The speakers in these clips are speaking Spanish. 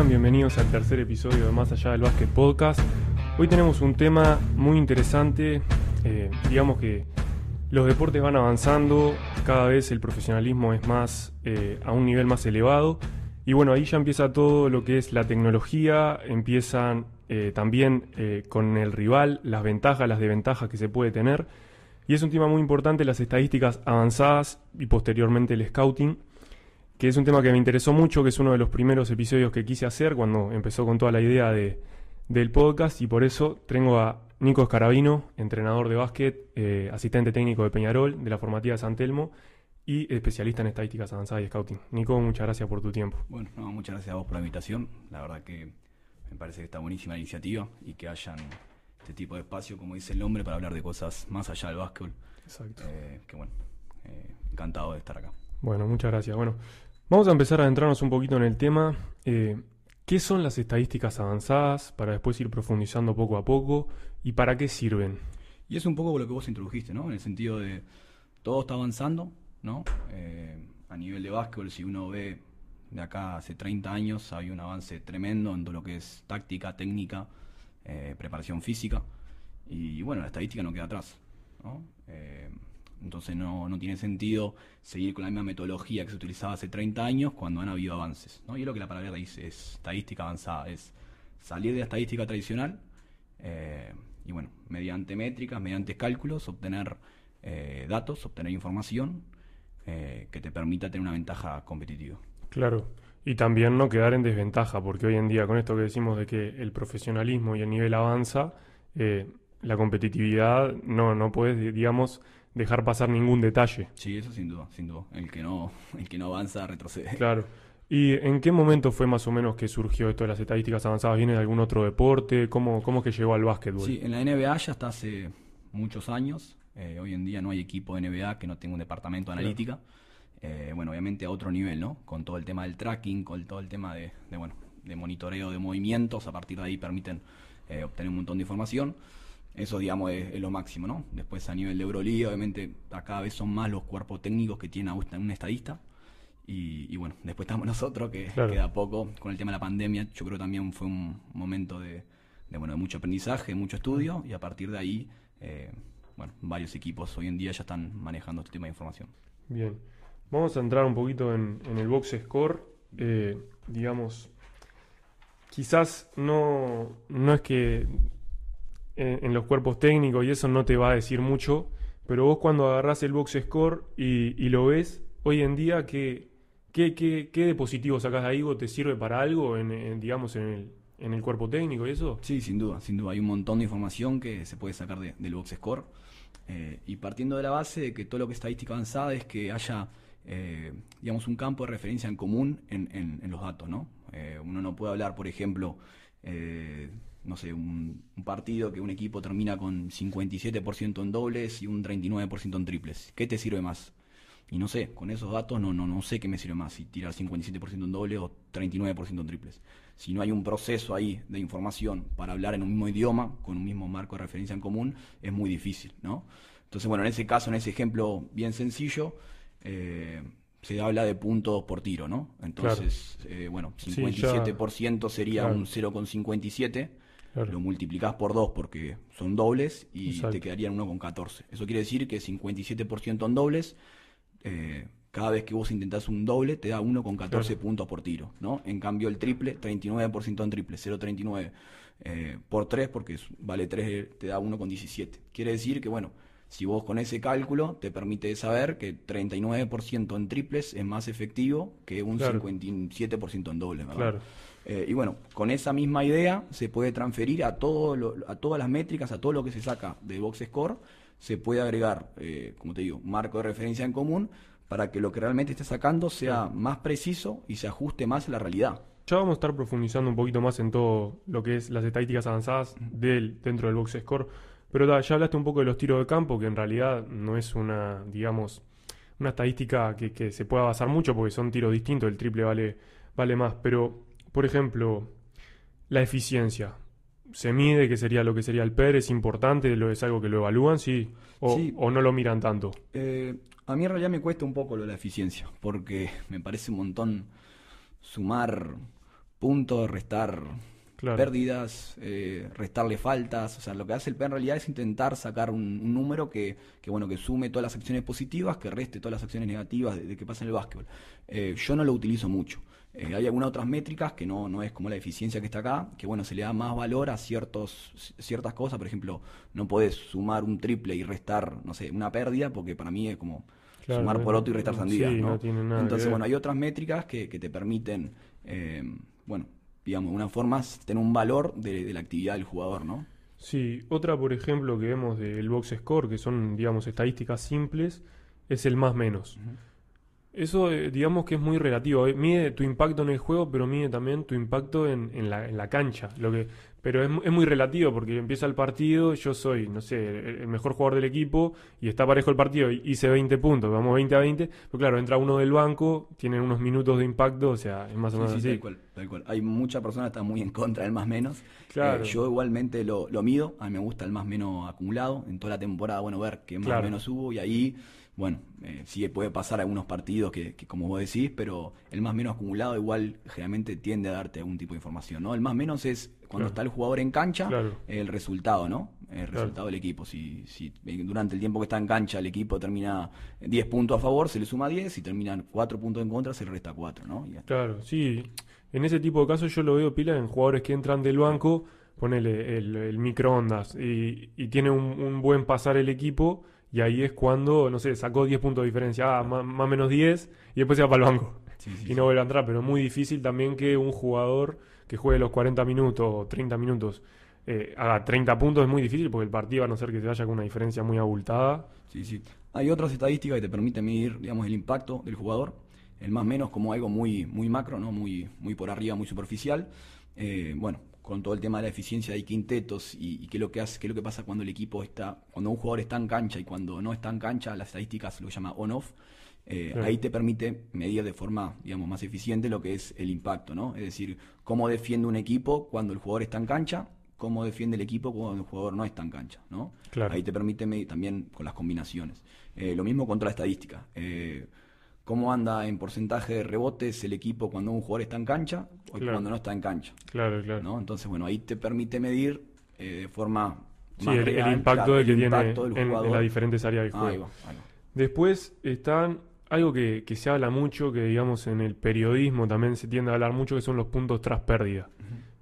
bienvenidos al tercer episodio de Más Allá del Básquet Podcast. Hoy tenemos un tema muy interesante. Eh, digamos que los deportes van avanzando, cada vez el profesionalismo es más eh, a un nivel más elevado. Y bueno, ahí ya empieza todo lo que es la tecnología, empiezan eh, también con el rival, las ventajas, las desventajas que se puede tener. Y es un tema muy importante las estadísticas avanzadas y posteriormente el scouting que es un tema que me interesó mucho, que es uno de los primeros episodios que quise hacer cuando empezó con toda la idea de, del podcast y por eso tengo a Nico Escarabino, entrenador de básquet, eh, asistente técnico de Peñarol, de la formativa de San Telmo y especialista en estadísticas avanzadas y scouting. Nico, muchas gracias por tu tiempo. Bueno, muchas gracias a vos por la invitación. La verdad que me parece que está buenísima la iniciativa y que hayan este tipo de espacio, como dice el nombre, para hablar de cosas más allá del básquet. Exacto. Eh, que bueno, eh, encantado de estar acá. Bueno, muchas gracias. Bueno, Vamos a empezar a adentrarnos un poquito en el tema. Eh, ¿Qué son las estadísticas avanzadas para después ir profundizando poco a poco y para qué sirven? Y es un poco lo que vos introdujiste, ¿no? En el sentido de todo está avanzando, ¿no? Eh, a nivel de básquetbol, si uno ve de acá hace 30 años, hay un avance tremendo en todo lo que es táctica, técnica, eh, preparación física. Y bueno, la estadística no queda atrás, ¿no? Entonces no, tiene sentido seguir con la misma metodología que se utilizaba hace 30 años cuando han habido avances. ¿no? Y es lo que la palabra dice, es estadística avanzada, es salir de la estadística tradicional eh, y bueno, mediante métricas, mediante cálculos, obtener eh, datos, obtener información eh, que te permita tener una ventaja competitiva. Claro. Y también no quedar en desventaja, porque hoy en día con esto que decimos de que el profesionalismo y el nivel avanza, la competitividad no, no puedes, digamos, dejar pasar ningún detalle. Sí, eso sin duda, sin duda. El que no, el que no avanza retrocede. Claro. ¿Y en qué momento fue más o menos que surgió esto de las estadísticas avanzadas? ¿Viene de algún otro deporte? ¿Cómo, cómo que llegó al básquetbol? Sí, en la NBA ya está hace muchos años. Eh, hoy en día no hay equipo de NBA que no tenga un departamento de analítica. Eh, bueno, obviamente a otro nivel, ¿no? Con todo el tema del tracking, con todo el tema de, bueno, de monitoreo de movimientos. A partir de ahí permiten eh, obtener un montón de información. Eso, digamos, es, lo máximo, ¿no? Después, a nivel de Euroliga, obviamente, a cada vez son más los cuerpos técnicos que tiene un estadista. Y, bueno, después estamos nosotros, que queda poco con el tema de la pandemia. Yo creo que también fue un momento de, bueno, de mucho aprendizaje, mucho estudio, y a partir de ahí, eh, bueno, varios equipos hoy en día ya están manejando este tema de información. Bien. Vamos a entrar un poquito en, el box score. Eh, digamos, quizás no, no es que en, los cuerpos técnicos y eso no te va a decir mucho, pero vos cuando agarrás el box score y, lo ves, hoy en día, ¿qué, qué, qué, qué dispositivo sacás de ahí? ¿Te sirve para algo, en, digamos, en el, en el cuerpo técnico y eso? Sí, sin duda, sin duda. Hay un montón de información que se puede sacar del box score. Eh, y partiendo de la base de que todo lo que es estadística avanzada es que haya, eh, digamos, un campo de referencia en común en, en, los datos, ¿no? Eh, uno no puede hablar, por ejemplo, no sé, un, partido que un equipo termina con 57% en dobles y un 39% en triples. ¿Qué te sirve más? Y no sé, con esos datos no, no, no sé qué me sirve más, si tirar 57% en dobles o 39% en triples. Si no hay un proceso ahí de información para hablar en un mismo idioma, con un mismo marco de referencia en común, es muy difícil, ¿no? Entonces, bueno, en ese caso, en ese ejemplo bien sencillo, eh, se habla de puntos por tiro, ¿no? Entonces, eh, bueno, 57% sería un 0,57 lo multiplicás por 2 porque son dobles y te quedarían 1,14. Eso quiere decir que 57% en dobles, eh, cada vez que vos intentás un doble te da 1,14 puntos por tiro. ¿no? En cambio el triple, 39% en triple, 0,39 eh, por 3 porque vale 3 te da 1,17. Quiere decir que, bueno, si vos con ese cálculo te permite saber que 39% en triples es más efectivo que un 57% en dobles. ¿verdad? Eh, y bueno, con esa misma idea se puede transferir a, todo a todas las métricas, a todo lo que se saca de Box Score, se puede agregar, eh, como te digo, marco de referencia en común para que lo que realmente esté sacando sea más preciso y se ajuste más a la realidad. Ya vamos a estar profundizando un poquito más en todo lo que es las estadísticas avanzadas del, dentro del Box Score, pero ya hablaste un poco de los tiros de campo, que en realidad no es una, digamos, una estadística que, que se pueda basar mucho porque son tiros distintos, el triple vale, vale más, pero por ejemplo, la eficiencia. ¿Se mide que sería lo que sería el PER? ¿Es importante? ¿Lo ¿Es algo que lo evalúan? ¿Sí? ¿O, o no lo miran tanto? Eh, a mí en realidad me cuesta un poco lo de la eficiencia, porque me parece un montón sumar puntos, restar pérdidas, eh, restarle faltas. O sea, lo que hace el P en realidad es intentar sacar un, número que, que, bueno, que sume todas las acciones positivas, que reste todas las acciones negativas de, que pasa en el básquetbol. Eh, yo no lo utilizo mucho. Eh, hay algunas otras métricas que no, no es como la eficiencia que está acá, que bueno, se le da más valor a ciertos, ciertas cosas. Por ejemplo, no puedes sumar un triple y restar, no sé, una pérdida, porque para mí es como sumar por otro y restar sandías. ¿no? Entonces, bueno, hay otras métricas que, que te permiten, bueno, digamos, una forma tener un valor de, la actividad del jugador, ¿no? Sí, otra, por ejemplo, que vemos del box score, que son, digamos, estadísticas simples, es el más menos. Eso, eh, digamos que es muy relativo. Eh, mide tu impacto en el juego, pero mide también tu impacto en, en, la, en la, cancha. Lo que, pero es, es, muy relativo porque empieza el partido, yo soy, no sé, el, mejor jugador del equipo y está parejo el partido, hice 20 puntos, vamos 20 a 20, pero claro, entra uno del banco, tiene unos minutos de impacto, o sea, es más o menos sí, así. Tal cual, tal cual. Hay muchas personas que están muy en contra del más menos. Claro. Eh, yo igualmente lo, lo, mido, a mí me gusta el más menos acumulado, en toda la temporada, bueno, ver qué más menos hubo y ahí bueno, eh, sí puede pasar algunos partidos que, como vos decís, pero el más menos acumulado igual generalmente tiende a darte algún tipo de información, ¿no? El más menos es cuando está el jugador en cancha, el resultado, ¿no? El resultado del equipo. Si, si durante el tiempo que está en cancha el equipo termina 10 puntos a favor, se le suma 10, si terminan 4 puntos en contra, se le resta 4, ¿no? Claro, sí. En ese tipo de casos yo lo veo pila en jugadores que entran del banco, ponele el, microondas y, y tiene un buen pasar el equipo y ahí es cuando, no sé, sacó 10 puntos de diferencia, ah, más, o menos 10, y después se va para el banco. y no vuelve a entrar, pero es muy difícil también que un jugador que juegue los 40 minutos o 30 minutos eh, haga 30 puntos, es muy difícil porque el partido va a no ser que se vaya con una diferencia muy abultada. Sí, sí. Hay otras estadísticas que te permiten medir, digamos, el impacto del jugador, el más menos como algo muy, muy macro, ¿no? Muy, muy por arriba, muy superficial. Eh, bueno, con todo el tema de la eficiencia de quintetos y, qué es lo que hace, qué lo que pasa cuando el equipo está, cuando un jugador está en cancha y cuando no está en cancha, las estadísticas lo llama on-off. Eh, ahí te permite medir de forma, digamos, más eficiente lo que es el impacto, ¿no? Es decir, cómo defiende un equipo cuando el jugador está en cancha, cómo defiende el equipo cuando el jugador no está en cancha, ¿no? Ahí te permite medir también con las combinaciones. Eh, lo mismo contra la estadística. Eh, cómo anda en porcentaje de rebotes el equipo cuando un jugador está en cancha o cuando no está en cancha. Claro, claro. ¿no? Entonces, bueno, ahí te permite medir eh, de forma más el, real, el impacto que tiene en, las diferentes áreas del juego. Después están algo que, se habla mucho, que digamos en el periodismo también se tiende a hablar mucho, que son los puntos tras pérdida.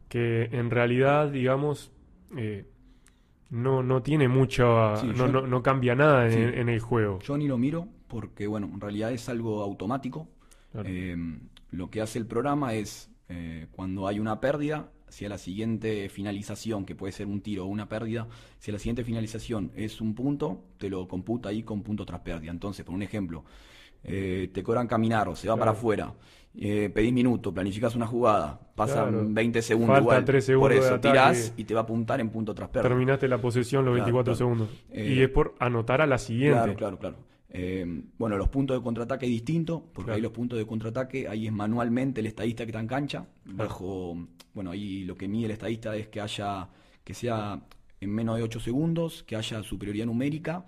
Que en realidad, digamos, eh, no, no tiene mucho, no, no, cambia nada en, el juego. Yo ni lo miro porque, bueno, en realidad es algo automático. Eh, lo que hace el programa es, eh, cuando hay una pérdida, si a la siguiente finalización, que puede ser un tiro o una pérdida, si a la siguiente finalización es un punto, te lo computa ahí con punto tras pérdida. Entonces, por un ejemplo, eh, te cobran caminar o se va para afuera, eh, pedís minuto, planificas una jugada, pasan 20 segundos igual, por eso tirás y te va a apuntar en punto tras pérdida. Terminaste la posesión los 24 segundos. y es por anotar a la siguiente. Claro, claro, claro. Eh, bueno, los puntos de contraataque es distinto, porque ahí los puntos de contraataque, ahí es manualmente el estadista que está en cancha, bajo, bueno, ahí lo que mide el estadista es que haya, que sea en menos de 8 segundos, que haya superioridad numérica,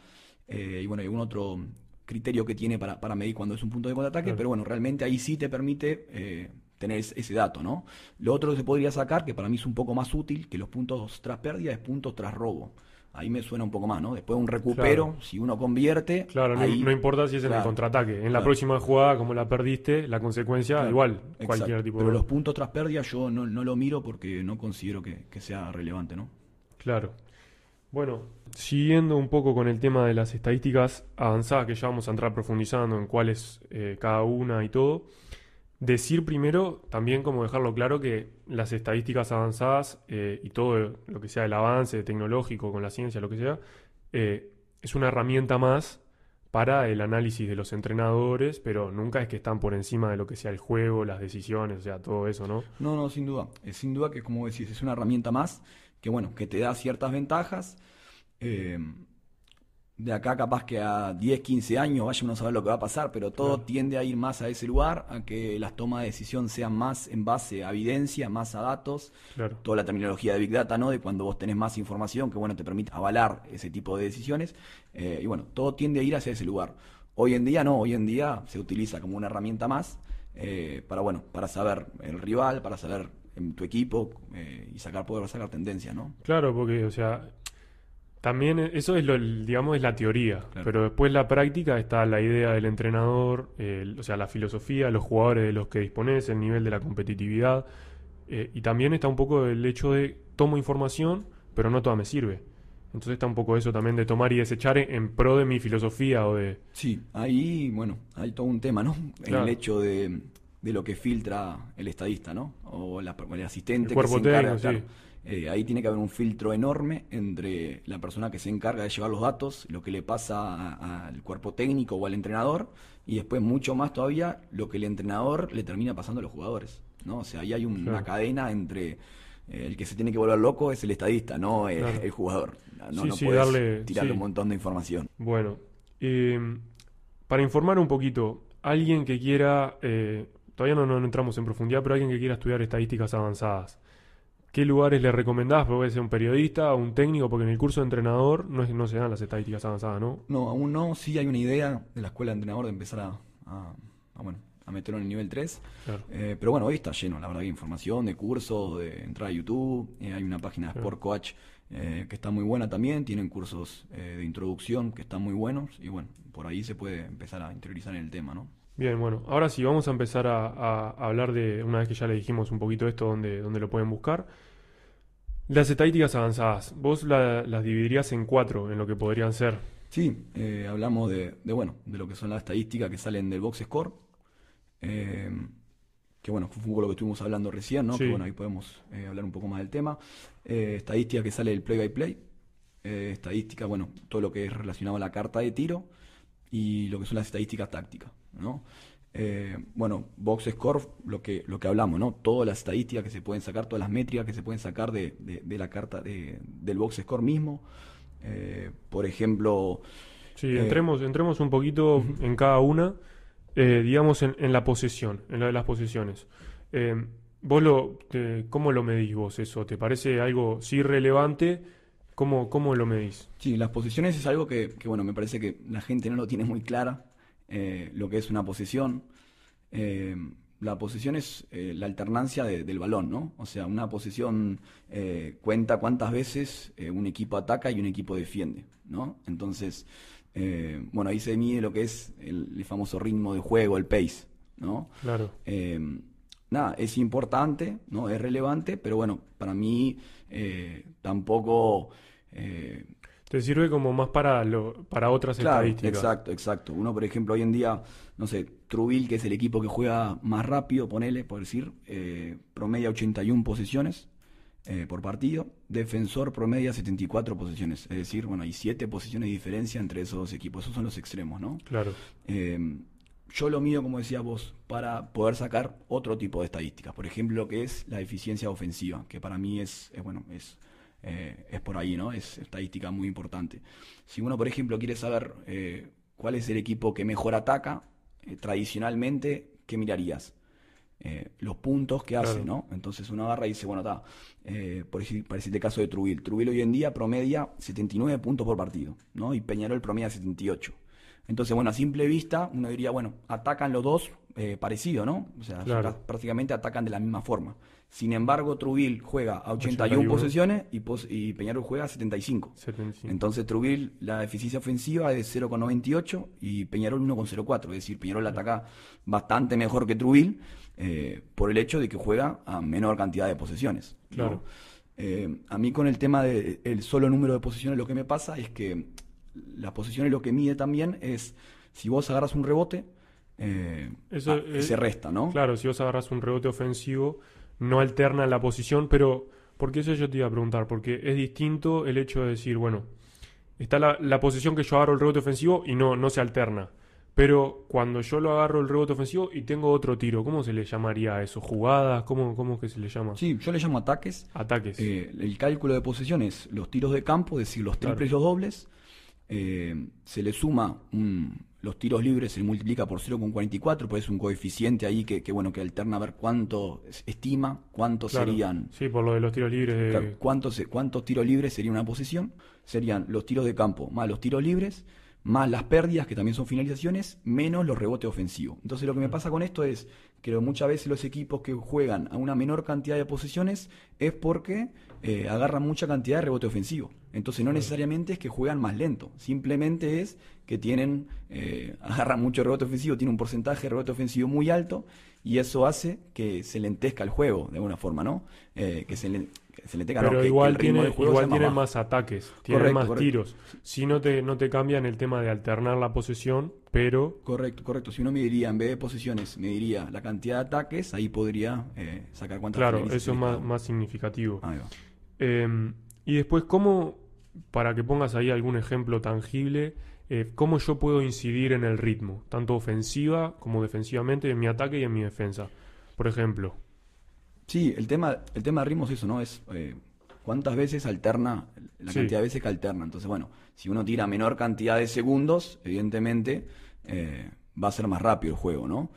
eh, y bueno, hay algún otro criterio que tiene para, para medir cuando es un punto de contraataque, pero bueno, realmente ahí sí te permite eh, tener ese dato, ¿no? Lo otro que se podría sacar, que para mí es un poco más útil que los puntos tras pérdida, es puntos tras robo ahí me suena un poco más, ¿no? Después un recupero, si uno convierte. Claro, no, importa si es en el contraataque. En la próxima jugada, como la perdiste, la consecuencia, igual, cualquier tipo Pero los puntos tras pérdida yo no, lo miro porque no considero que, sea relevante, ¿no? Claro. Bueno, siguiendo un poco con el tema de las estadísticas avanzadas, que ya vamos a entrar profundizando en cuál es eh, cada una y todo. Decir primero, también como dejarlo claro, que las estadísticas avanzadas eh, y todo lo que sea el avance tecnológico con la ciencia, lo que sea, eh, es una herramienta más para el análisis de los entrenadores, pero nunca es que están por encima de lo que sea el juego, las decisiones, o sea, todo eso, ¿no? No, no, sin duda. Es sin duda que, como decís, es una herramienta más que, bueno, que te da ciertas ventajas. Eh, de acá capaz que a 10, 15 años vayamos a saber lo que va a pasar, pero todo tiende a ir más a ese lugar, a que las tomas de decisión sean más en base a evidencia, más a datos, toda la terminología de Big Data, ¿no? De cuando vos tenés más información que, bueno, te permite avalar ese tipo de decisiones, eh, y bueno, todo tiende a ir hacia ese lugar. Hoy en día no, hoy en día se utiliza como una herramienta más, eh, para, bueno, para saber el rival, para saber en tu equipo eh, y sacar poder sacar tendencia, ¿no? Claro, porque, o sea, también eso es lo, digamos, es la teoría, pero después la práctica está la idea del entrenador, o sea, la filosofía, los jugadores de los que dispones, el nivel de la competitividad, eh, y también está un poco el hecho de tomo información, pero no toda me sirve. Entonces está un poco eso también de tomar y desechar en, pro de mi filosofía o de... Sí, ahí, bueno, hay todo un tema, ¿no? El hecho de, de, lo que filtra el estadista, ¿no? O, la, el asistente que se encarga, eh, ahí tiene que haber un filtro enorme entre la persona que se encarga de llevar los datos, lo que le pasa al cuerpo técnico o al entrenador, y después mucho más todavía lo que el entrenador le termina pasando a los jugadores, ¿no? O sea, ahí hay una cadena entre eh, el que se tiene que volver loco es el estadista, no el, jugador. No, no puedes tirarle un montón de información. Bueno, para informar un poquito, alguien que quiera, eh, todavía no, no, entramos en profundidad, pero alguien que quiera estudiar estadísticas avanzadas, ¿qué lugares le recomendás? Puede ser un periodista o un técnico, porque en el curso de entrenador no, no se dan las estadísticas avanzadas, ¿no? No, aún no. Sí hay una idea de la escuela de entrenador de empezar a, a, a bueno, a meterlo en el nivel 3. Eh, pero bueno, hoy está lleno, la verdad, de información, de cursos, de entrar a YouTube. Eh, hay una página de Sport Coach eh, que está muy buena también. Tienen cursos de introducción que están muy buenos. Y bueno, por ahí se puede empezar a interiorizar en el tema, ¿no? Bien, bueno, ahora sí, vamos a empezar a, hablar de, una vez que ya le dijimos un poquito esto, donde, donde lo pueden buscar. Las estadísticas avanzadas, vos las dividirías en cuatro, en lo que podrían ser. Sí, hablamos de, de, bueno, de lo que son las estadísticas que salen del box score, eh, que bueno, fue un poco lo que estuvimos hablando recién, ¿no? Que bueno, ahí podemos eh, hablar un poco más del tema. Eh, estadística que sale del play by play. estadística, bueno, todo lo que es relacionado a la carta de tiro y lo que son las estadísticas tácticas, ¿no? bueno, box score, lo que, lo que hablamos, ¿no? Todas las estadísticas que se pueden sacar, todas las métricas que se pueden sacar de, la carta de, del box score mismo. por ejemplo... Sí, entremos, entremos un poquito en cada una. Eh, digamos, en, la posesión, en lo de las posesiones. Eh, ¿Vos lo, cómo lo medís vos eso? ¿Te parece algo sí relevante? ¿Cómo, cómo lo medís? Sí, las posesiones es algo que, bueno, me parece que la gente no lo tiene muy clara, eh, lo que es una posesión. la posesión es la alternancia del balón, ¿no? O sea, una posesión cuenta cuántas veces un equipo ataca y un equipo defiende, ¿no? Entonces, eh, bueno, ahí se mide lo que es el, famoso ritmo de juego, el pace, ¿no? Claro. Eh, nada, es importante, ¿no? Es relevante, pero bueno, para mí eh, tampoco... Te sirve como más para lo, para otras claro, estadísticas. Exacto, exacto. Uno, por ejemplo, hoy en día, no sé, Trubil, que es el equipo que juega más rápido, ponele, por decir, promedia 81 posiciones eh, por partido. Defensor promedia 74 posiciones. Es decir, bueno, hay 7 posiciones de diferencia entre esos dos equipos. Esos son los extremos, ¿no? Claro. Eh, yo lo mido, como decía vos, para poder sacar otro tipo de estadísticas. Por ejemplo, lo que es la eficiencia ofensiva, que para mí es, bueno, es, eh, es por ahí, ¿no? Es estadística muy importante. Si uno, por ejemplo, quiere saber cuál es el equipo que mejor ataca, tradicionalmente, ¿qué mirarías? Eh, los puntos que hace, ¿no? Entonces uno agarra y dice, bueno, está, eh, por decir, para el caso de Trubil. Trubil hoy en día promedia 79 puntos por partido, ¿no? Y Peñarol promedia 78. Entonces, bueno, a simple vista, uno diría, bueno, atacan los dos eh, parecido, ¿no? O sea, prácticamente atacan de la misma forma. Sin embargo, Trubil juega a 81, posesiones y, y, Peñarol juega a 75. Entonces, Trubil, la eficiencia ofensiva es de 0,98 y Peñarol 1,04. Es decir, Peñarol ataca bastante mejor que Trubil eh, por el hecho de que juega a menor cantidad de posesiones. Claro. Eh, a mí con el tema del solo número de posesiones lo que me pasa es que las posesiones lo que mide también es si vos agarras un rebote, eh, Eso, ah, se resta, ¿no? Claro, si vos agarras un rebote ofensivo, no alterna la posición, pero porque eso yo te iba a preguntar, porque es distinto el hecho de decir, bueno, está la, la posición que yo agarro el rebote ofensivo y no, no se alterna. Pero cuando yo lo agarro el rebote ofensivo y tengo otro tiro, ¿cómo se le llamaría a eso? ¿Jugadas? ¿Cómo, cómo que se le llama? Sí, yo le llamo ataques. Ataques. Eh, el cálculo de posiciones, los tiros de campo, es decir, los triples y los dobles. Eh, se le suma los tiros libres, se le multiplica por 0,44, pues es un coeficiente ahí que, bueno que alterna a ver cuánto estima, cuántos serían. Sí, por lo de los tiros libres. ¿cuántos, ¿Cuántos tiros libres sería una posición? Serían los tiros de campo más los tiros libres más las pérdidas, que también son finalizaciones, menos los rebotes ofensivos. Entonces lo que me pasa con esto es que muchas veces los equipos que juegan a una menor cantidad de posiciones es porque eh, agarran mucha cantidad de rebote ofensivo. Entonces no necesariamente es que juegan más lento, simplemente es que tienen, eh, agarran mucho rebote ofensivo, tienen un porcentaje de rebote ofensivo muy alto y eso hace que se lentezca el juego de alguna forma, ¿no? Eh, que se, le, Pero igual, tiene, igual tienen más, ataques, tienen más tiros. Si no te, no te cambian el tema de alternar la posesión, pero... Correcto, correcto. Si uno me diría, en vez de posiciones, me diría la cantidad de ataques, ahí podría eh, sacar cuántas Claro, eso es más, más significativo. Em, y después, ¿cómo, para que pongas ahí algún ejemplo tangible, eh, cómo yo puedo incidir en el ritmo, tanto ofensiva como defensivamente, en mi ataque y en mi defensa? Por ejemplo. Sí, el tema, el tema de ritmo es eso, ¿no? Es eh, cuántas veces alterna, la cantidad de veces que alterna. Entonces, bueno, si uno tira menor cantidad de segundos, evidentemente eh, va a ser más rápido el juego, ¿no?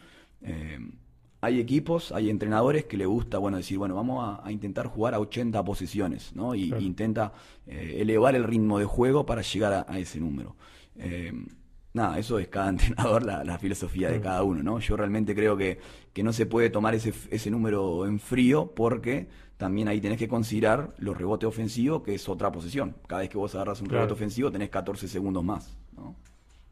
Hay equipos, hay entrenadores que le gusta, bueno, decir, bueno, vamos a, intentar jugar a 80 posiciones, ¿no? Y, intenta eh, elevar el ritmo de juego para llegar a, ese número. Eh, nada, eso es cada entrenador, la, filosofía de cada uno, ¿no? Yo realmente creo que, que no se puede tomar ese, ese número en frío porque también ahí tenés que considerar los rebotes ofensivos, que es otra posición. Cada vez que vos agarras un rebote ofensivo tenés 14 segundos más, ¿no?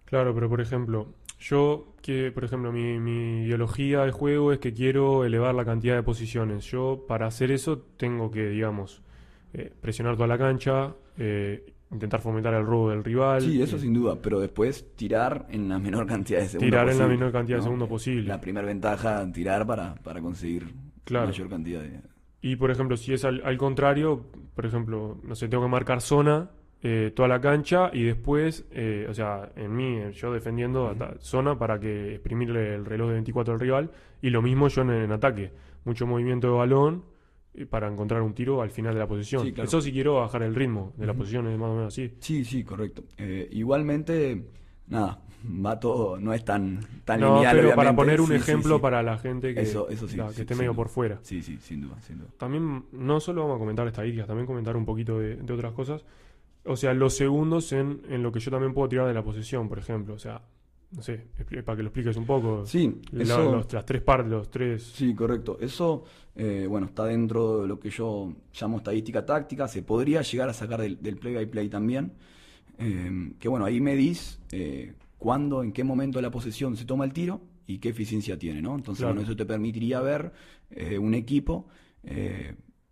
Claro, pero por ejemplo, yo, que, por ejemplo, mi, ideología de juego es que quiero elevar la cantidad de posiciones. Yo, para hacer eso, tengo que, digamos, eh, presionar toda la cancha, eh, intentar fomentar el robo del rival. Sí, eso sin duda, pero después tirar en la menor cantidad de segundos Tirar en la menor cantidad de segundos posible. La primera ventaja, tirar para, para conseguir la mayor cantidad de... Y, por ejemplo, si es al, al contrario, por ejemplo, no sé, tengo que marcar zona eh, toda la cancha y después, eh, o sea, en mí, yo defendiendo zona para que exprimirle el reloj de 24 al rival y lo mismo yo en, ataque, mucho movimiento de balón eh, para encontrar un tiro al final de la posición. Eso sí quiero bajar el ritmo de la posición, es más o menos así. Sí, sí, correcto. igualmente, nada, va todo, no es tan, tan no, Pero para poner un ejemplo para la gente que, eso, eso que esté medio por fuera. Sí, sí, sin duda, sin duda. También no solo vamos a comentar estadísticas, también comentar un poquito de, de otras cosas. O sea, los segundos en, en, lo que yo también puedo tirar de la posesión, por ejemplo. O sea, no sé, para que lo expliques un poco. Sí, las tres partes, los tres. Sí, correcto. Eso, eh, bueno, está dentro de lo que yo llamo estadística táctica. Se podría llegar a sacar del, play by play también. Eh, que bueno, ahí medís eh, cuándo, en qué momento de la posesión se toma el tiro y qué eficiencia tiene, ¿no? Entonces, bueno, eso te permitiría ver eh, un equipo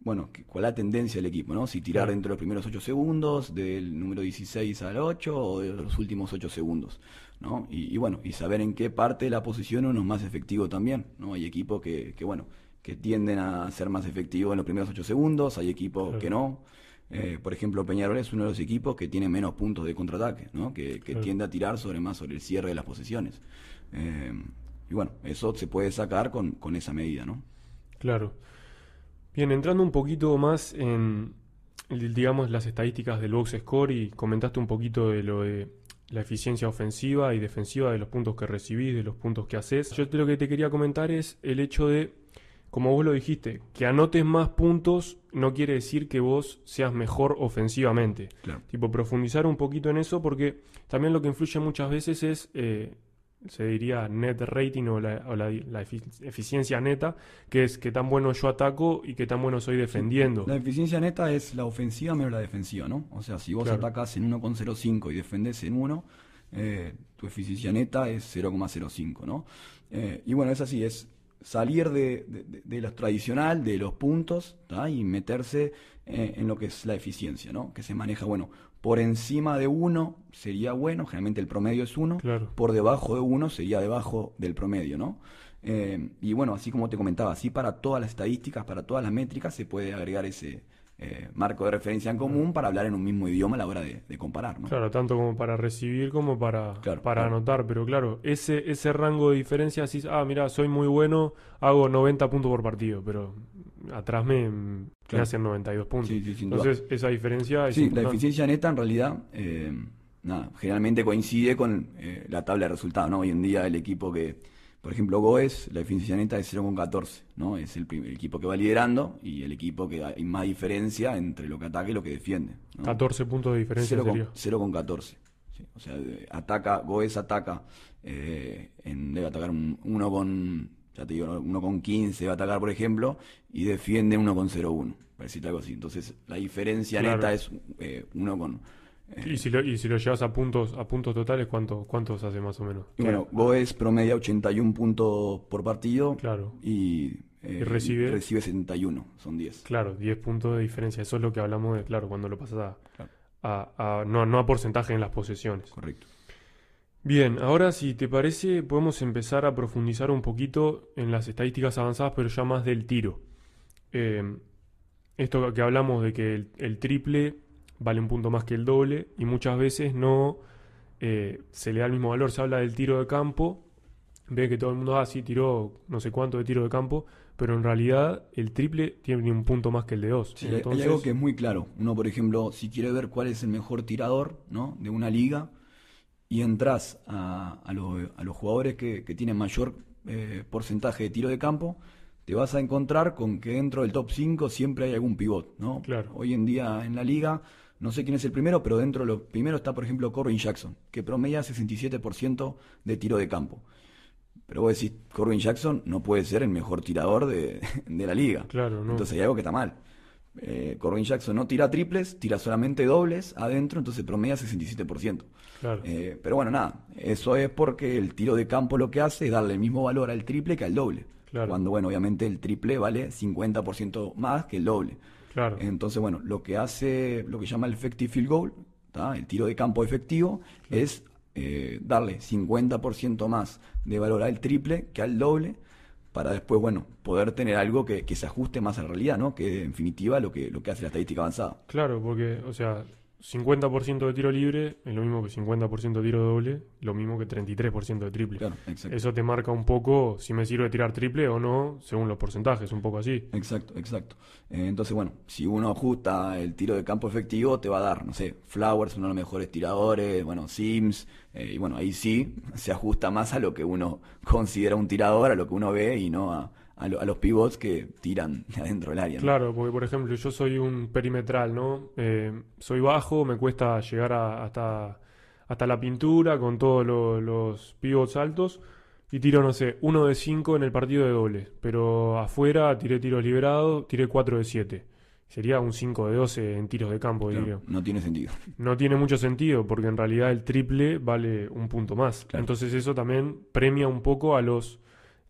bueno, cuál es la tendencia del equipo, ¿no? Si tirar dentro de los primeros 8 segundos, del número 16 al 8 o de los últimos 8 segundos, ¿no? Y, bueno, y saber en qué parte de la posición uno es más efectivo también, ¿no? Hay equipos que, que bueno, que tienden a ser más efectivos en los primeros 8 segundos, hay equipos que no. Eh, por ejemplo, Peñarol es uno de los equipos que tiene menos puntos de contraataque, ¿no? Que, tiende a tirar sobre más sobre el cierre de las posiciones. Eh, y bueno, eso se puede sacar con, con esa medida, ¿no? Claro. Bien, entrando un poquito más en, digamos, las estadísticas del box score y comentaste un poquito de lo de la eficiencia ofensiva y defensiva de los puntos que recibís, de los puntos que haces. Yo lo que te quería comentar es el hecho de, como vos lo dijiste, que anotes más puntos no quiere decir que vos seas mejor ofensivamente. Tipo, profundizar un poquito en eso porque también lo que influye muchas veces es eh, se diría net rating o la, eficiencia neta, que es qué tan bueno yo ataco y qué tan bueno soy defendiendo. La eficiencia neta es la ofensiva menos la defensiva, ¿no? O sea, si vos atacas en 1,05 y defendés en 1, eh, tu eficiencia neta es 0,05, ¿no? Eh, y bueno, es así, es salir de, de, lo tradicional, de los puntos, y meterse eh, en lo que es la eficiencia, ¿no? Que se maneja, bueno, por encima de 1 sería bueno, generalmente el promedio es 1, por debajo de 1 sería debajo del promedio, ¿no? Eh, y bueno, así como te comentaba, así para todas las estadísticas, para todas las métricas se puede agregar ese eh, marco de referencia en común para hablar en un mismo idioma a la hora de, comparar, ¿no? Claro, tanto como para recibir como para, para anotar, pero claro, ese, ese rango de diferencia, así, ah, mira, soy muy bueno, hago 90 puntos por partido, pero atrás me, me hacen 92 puntos. Entonces, esa diferencia es Sí, la eficiencia neta en realidad, eh, nada, generalmente coincide con eh, la tabla de resultados, ¿no? Hoy en día el equipo que, por ejemplo, Goes, la eficiencia neta es 0,14, ¿no? Es el, equipo que va liderando y el equipo que hay más diferencia entre lo que ataca y lo que defiende. 14 puntos de diferencia 0,14. O sea, ataca, Goes ataca, eh, en, debe atacar un, uno con, ya te digo, uno con 15 va a atacar, por ejemplo, y defiende uno con 0-1, para decirte algo así. Entonces, la diferencia neta es eh, uno con... ¿Y, si lo, y si lo llevas a puntos a puntos totales, ¿cuánto, ¿cuántos hace más o menos? bueno, Goes promedia 81 puntos por partido. Claro. Y y recibe, recibe 71, son 10. Claro, 10 puntos de diferencia. Eso es lo que hablamos de, claro, cuando lo pasas a, no, no a porcentaje en las posesiones. Correcto. Bien, ahora si te parece podemos empezar a profundizar un poquito en las estadísticas avanzadas, pero ya más del tiro. Eh, esto que hablamos de que el, triple vale un punto más que el doble y muchas veces no eh, se le da el mismo valor. Se habla del tiro de campo, ve que todo el mundo, ah, sí, tiró no sé cuánto de tiro de campo, pero en realidad el triple tiene un punto más que el de dos. Sí, Hay algo que es muy claro. Uno, por ejemplo, si quiere ver cuál es el mejor tirador ¿no? de una liga y entras a, a, los jugadores que, tienen mayor eh, porcentaje de tiro de campo, te vas a encontrar con que dentro del top 5 siempre hay algún pivot. ¿no? Claro. Hoy en día en la liga, no sé quién es el primero, pero dentro de los primeros está, por ejemplo, Corbin Jackson, que promedia 67% de tiro de campo. Pero vos decís, Corbin Jackson no puede ser el mejor tirador de, la liga. Claro, no. Entonces hay algo que está mal. Eh, Corbin Jackson no tira triples, tira solamente dobles adentro, entonces promedia 67%. Claro. Eh, pero bueno, nada, eso es porque el tiro de campo lo que hace es darle el mismo valor al triple que al doble. Claro. Cuando, bueno, obviamente el triple vale 50% más que el doble. Claro. Entonces, bueno, lo que hace, lo que llama el effective field goal, el tiro de campo efectivo, es eh, darle 50% más de valor al triple que al doble para después, bueno, poder tener algo que, se ajuste más a la realidad, ¿no? Que en definitiva lo que, lo que hace la estadística avanzada. Claro, porque, o sea, 50% de tiro libre es lo mismo que 50% de tiro doble, lo mismo que 33% de triple. Claro, Eso te marca un poco si me sirve tirar triple o no, según los porcentajes, un poco así. Exacto, exacto. Eh, entonces, bueno, si uno ajusta el tiro de campo efectivo, te va a dar, no sé, Flowers, uno de los mejores tiradores, bueno, Sims, eh, y bueno, ahí sí se ajusta más a lo que uno considera un tirador, a lo que uno ve y no a a, los pivots que tiran de adentro del área. Claro, porque por ejemplo yo soy un perimetral, ¿no? Eh, soy bajo, me cuesta llegar hasta, hasta la pintura con todos los pivots altos y tiro, no sé, uno de 5 en el partido de doble, pero afuera tiré tiros liberados, tiré 4 de 7. Sería un 5 de 12 en tiros de campo, diría. No tiene sentido. No tiene mucho sentido, porque en realidad el triple vale un punto más. Entonces eso también premia un poco a los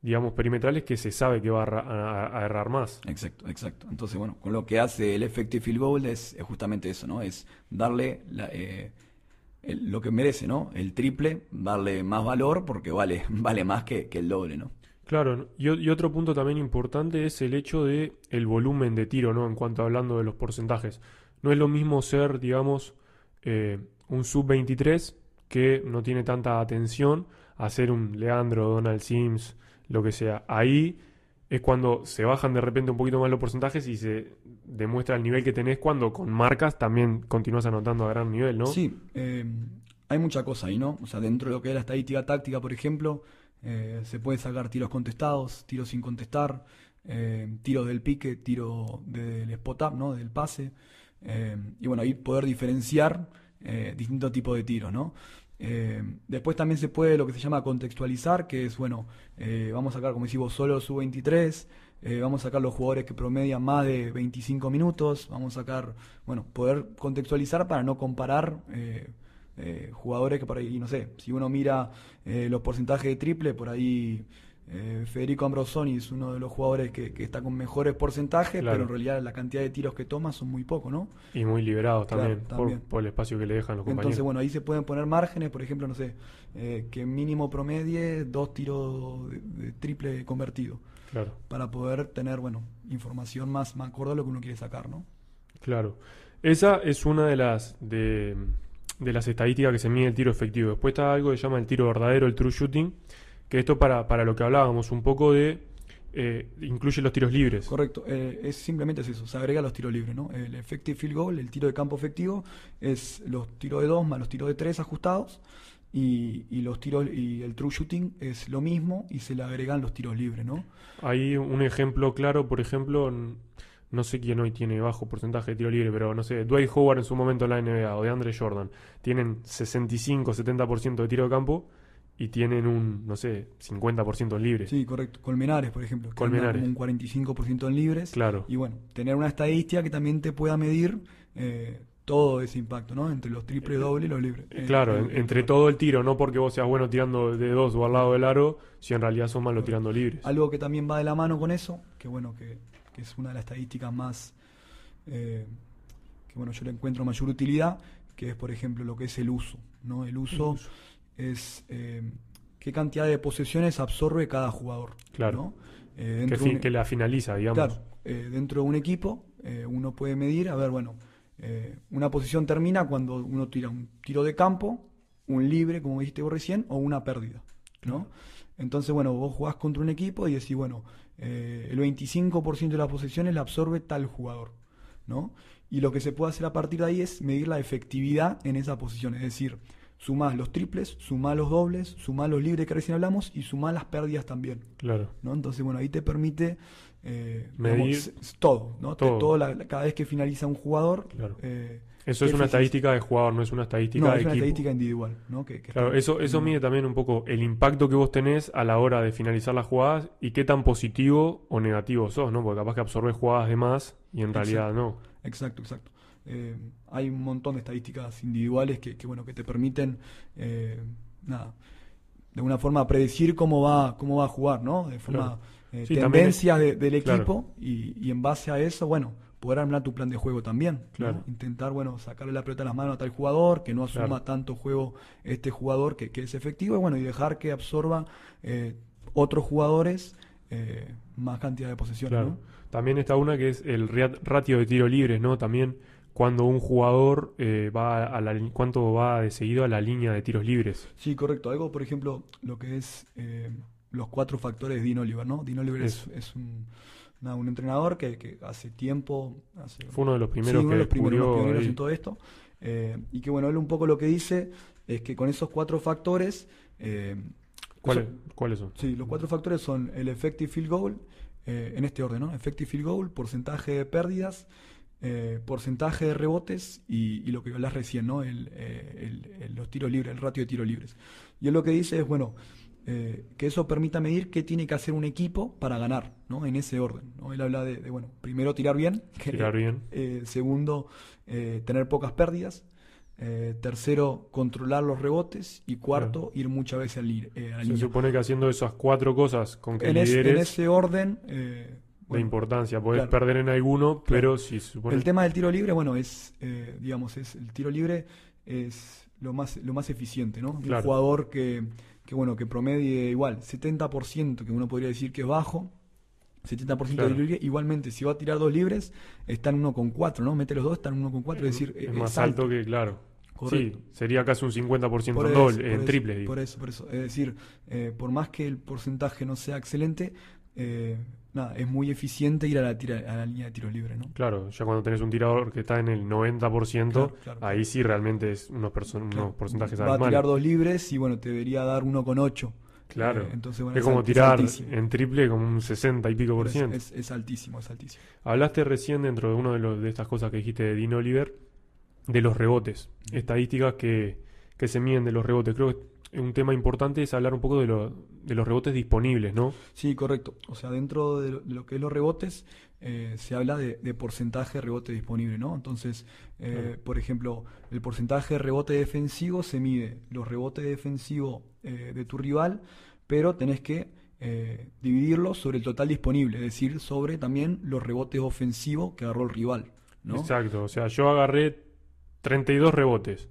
digamos, perimetrales que se sabe que va a, errar más. Exacto, exacto. Entonces, bueno, con lo que hace el effective field goal es, justamente eso, ¿no? Es darle eh, lo que merece, ¿no? El triple, darle más valor porque vale, vale más que, el doble, ¿no? Claro, y, otro punto también importante es el hecho de el volumen de tiro, ¿no? En cuanto hablando de los porcentajes. No es lo mismo ser, digamos, eh, un sub-23 que no tiene tanta atención a ser un Leandro, Donald Sims, lo que sea. Ahí es cuando se bajan de repente un poquito más los porcentajes y se demuestra el nivel que tenés cuando con marcas también continúas anotando a gran nivel, ¿no? Sí, eh, hay mucha cosa ahí, ¿no? O sea, dentro de lo que es la estadística táctica, por ejemplo, eh, se puede sacar tiros contestados, tiros sin contestar, eh, tiros del pique, tiro del spot up, ¿no? Del pase. y bueno, ahí poder diferenciar distintos tipos de tiros, ¿no? Eh, después también se puede lo que se llama contextualizar, que es, bueno, eh, vamos a sacar, como decimos, solo su 23, eh, vamos a sacar los jugadores que promedian más de 25 minutos, vamos a sacar, bueno, poder contextualizar para no comparar jugadores que por ahí, no sé, si uno mira los porcentajes de triple, por ahí eh, Federico Ambrosoni es uno de los jugadores que, está con mejores porcentajes, pero en realidad la cantidad de tiros que toma son muy pocos, ¿no? Y muy liberados también, Por, el espacio que le dejan los compañeros. Entonces, bueno, ahí se pueden poner márgenes, por ejemplo, no sé, eh, que mínimo promedie dos tiros de, triple convertido. Claro. Para poder tener, bueno, información más, más acorde a lo que uno quiere sacar, ¿no? Claro. Esa es una de las de, de las estadísticas que se mide el tiro efectivo. Después está algo que se llama el tiro verdadero, el true shooting que esto para, para lo que hablábamos, un poco de... Eh, incluye los tiros libres. Correcto, eh, es simplemente eso, se agrega los tiros libres, ¿no? El effective field goal, el tiro de campo efectivo, es los tiros de dos más los tiros de tres ajustados y, y, los tiros y el true shooting es lo mismo y se le agregan los tiros libres, ¿no? Hay un ejemplo claro, por ejemplo, no sé quién hoy tiene bajo porcentaje de tiro libre, pero no sé, Dwight Howard en su momento en la NBA o de Andre Jordan, tienen 65, 70% de tiro de campo y tienen un, no sé, 50% en libres. Sí, correcto. Colmenares, por ejemplo. que Colmenares. un 45% en libres. Claro. Y bueno, tener una estadística que también te pueda medir eh, todo ese impacto, ¿no? Entre los triple, doble y los libres. Eh, Eh, Claro, eh, en- eh, entre todo el tiro, no porque vos seas bueno tirando de dos o al lado del aro, si en realidad sos malo tirando libres. Algo que también va de la mano con eso, que bueno, que, que es una de las estadísticas más, eh, que bueno, yo le encuentro mayor utilidad, que es por ejemplo lo que es el uso, ¿no? El uso es eh, qué cantidad de posesiones absorbe cada jugador, Claro. ¿no? Eh, Que, fin- un- que la finaliza, digamos. Claro, eh, dentro de un equipo uno puede medir, a ver, bueno, una posición termina cuando uno tira un tiro de campo, un libre, como dijiste vos recién, o una pérdida, ¿no? Entonces, bueno, vos jugás contra un equipo y decís, bueno, el 25% de las posiciones la absorbe tal jugador, ¿no? Y lo que se puede hacer a partir de ahí es medir la efectividad en esa posición, es decir, sumás los triples, sumás los dobles, sumás los libres que recién hablamos y sumás las pérdidas también. Claro. ¿no? Entonces, bueno, ahí te permite eh, Medir digamos, todo, ¿no? Todo. todo la- cada vez que finaliza un jugador. Claro. eh, Eso es una estadística de jugador, no es una estadística No, de es una equipo. estadística individual, ¿no? Que, que Claro, eso, eso mide también un poco el impacto que vos tenés a la hora de finalizar las jugadas y qué tan positivo o negativo sos, ¿no? Porque capaz que absorbes jugadas de más y en realidad no. Exacto, exacto. Eh, hay un montón de estadísticas individuales que, que, bueno, que te permiten, eh, nada, de alguna forma predecir cómo va, cómo va a jugar, ¿no? De forma, Claro. eh, Sí, tendencias de- del claro. equipo y, y en base a eso, bueno, poder armar tu plan de juego también. Intentar, bueno, sacarle la pelota a las manos a tal jugador, que no asuma Claro. tanto juego este jugador que, que es efectivo, y bueno, y dejar que absorba eh, otros jugadores eh, más cantidad de posesiones, Claro. ¿no? También está una que es el ratio de tiro libres, ¿no? También cuando un jugador eh, va a la cuánto va de seguido a la línea de tiros libres. Sí, correcto. Algo, por ejemplo, lo que es eh, los cuatro factores de Dean Oliver, ¿no? Dean Oliver es, un, nada, un entrenador que, que hace tiempo, hace, Fue uno de los sí, primeros uno que de los primeros pioneros en todo esto. eh, y que, bueno, él un poco lo que dice es que con esos cuatro factores... eh, ¿Cuáles, eso- ¿Cuáles son? Sí, los cuatro factores son el effective field goal, eh, en este orden, ¿no? Effective field goal, porcentaje de pérdidas, eh, porcentaje de rebotes y, y lo que hablas recién, ¿no? El, eh, el- el- los tiros libres, el ratio de tiros libres. Y él lo que dice es, bueno, eh, que eso permita medir qué tiene que hacer un equipo para ganar, ¿no? En ese orden, ¿no? Él habla de, de, bueno, primero tirar bien, que- Tirar bien. eh, segundo, eh, tener pocas pérdidas. tercero, controlar los rebotes. Y cuarto, ir muchas veces al li- a la Se línea. supone que haciendo esas cuatro cosas con que En, es- en ese orden, eh, de bueno, importancia. Podés claro. perder en alguno, pero si supone... el tema del tiro libre, bueno, es, eh, digamos, es el tiro libre es lo más, lo más eficiente, ¿no? Claro. Un jugador que, que, bueno, que promedie igual, 70%, que uno podría decir que es bajo, 70% Claro. de tiro libre, igualmente, si va a tirar dos libres, está en 1,4, ¿no? Mete los dos, está en 1,4, es decir, es eh, más alto que, claro. Correcto. Sí, sería casi un 50% Por en, doble, triple. Por eso, por eso. Es decir, eh, por más que el porcentaje no sea excelente, eh, nada, es muy eficiente ir a la, tira- a la línea de tiro libre, ¿no? Claro, ya cuando tenés un tirador que está en el 90%, Claro, claro. ahí sí realmente es unos, unos porcentajes Va a tirar dos libres y bueno, te debería dar 1,8. Claro. Eh, entonces, bueno, es como tirar en triple como un 60 y pico por ciento. es- es altísimo, es altísimo. Hablaste recién dentro de una de, los- de estas cosas que dijiste de Dean Oliver, de los rebotes, estadísticas que, que se miden de los rebotes. Creo que un tema importante es hablar un poco de, lo- de los rebotes disponibles, ¿no? Sí, correcto. O sea, dentro de lo, que es los rebotes, eh, se habla de, de porcentaje de rebote disponible, ¿no? Entonces, eh, Claro. por ejemplo, el porcentaje de rebote defensivo se mide los rebotes defensivos eh, de tu rival, pero tenés que eh, dividirlo sobre el total disponible, es decir, sobre también los rebotes ofensivos que agarró el rival, ¿no? Exacto, o sea, yo agarré 32 rebotes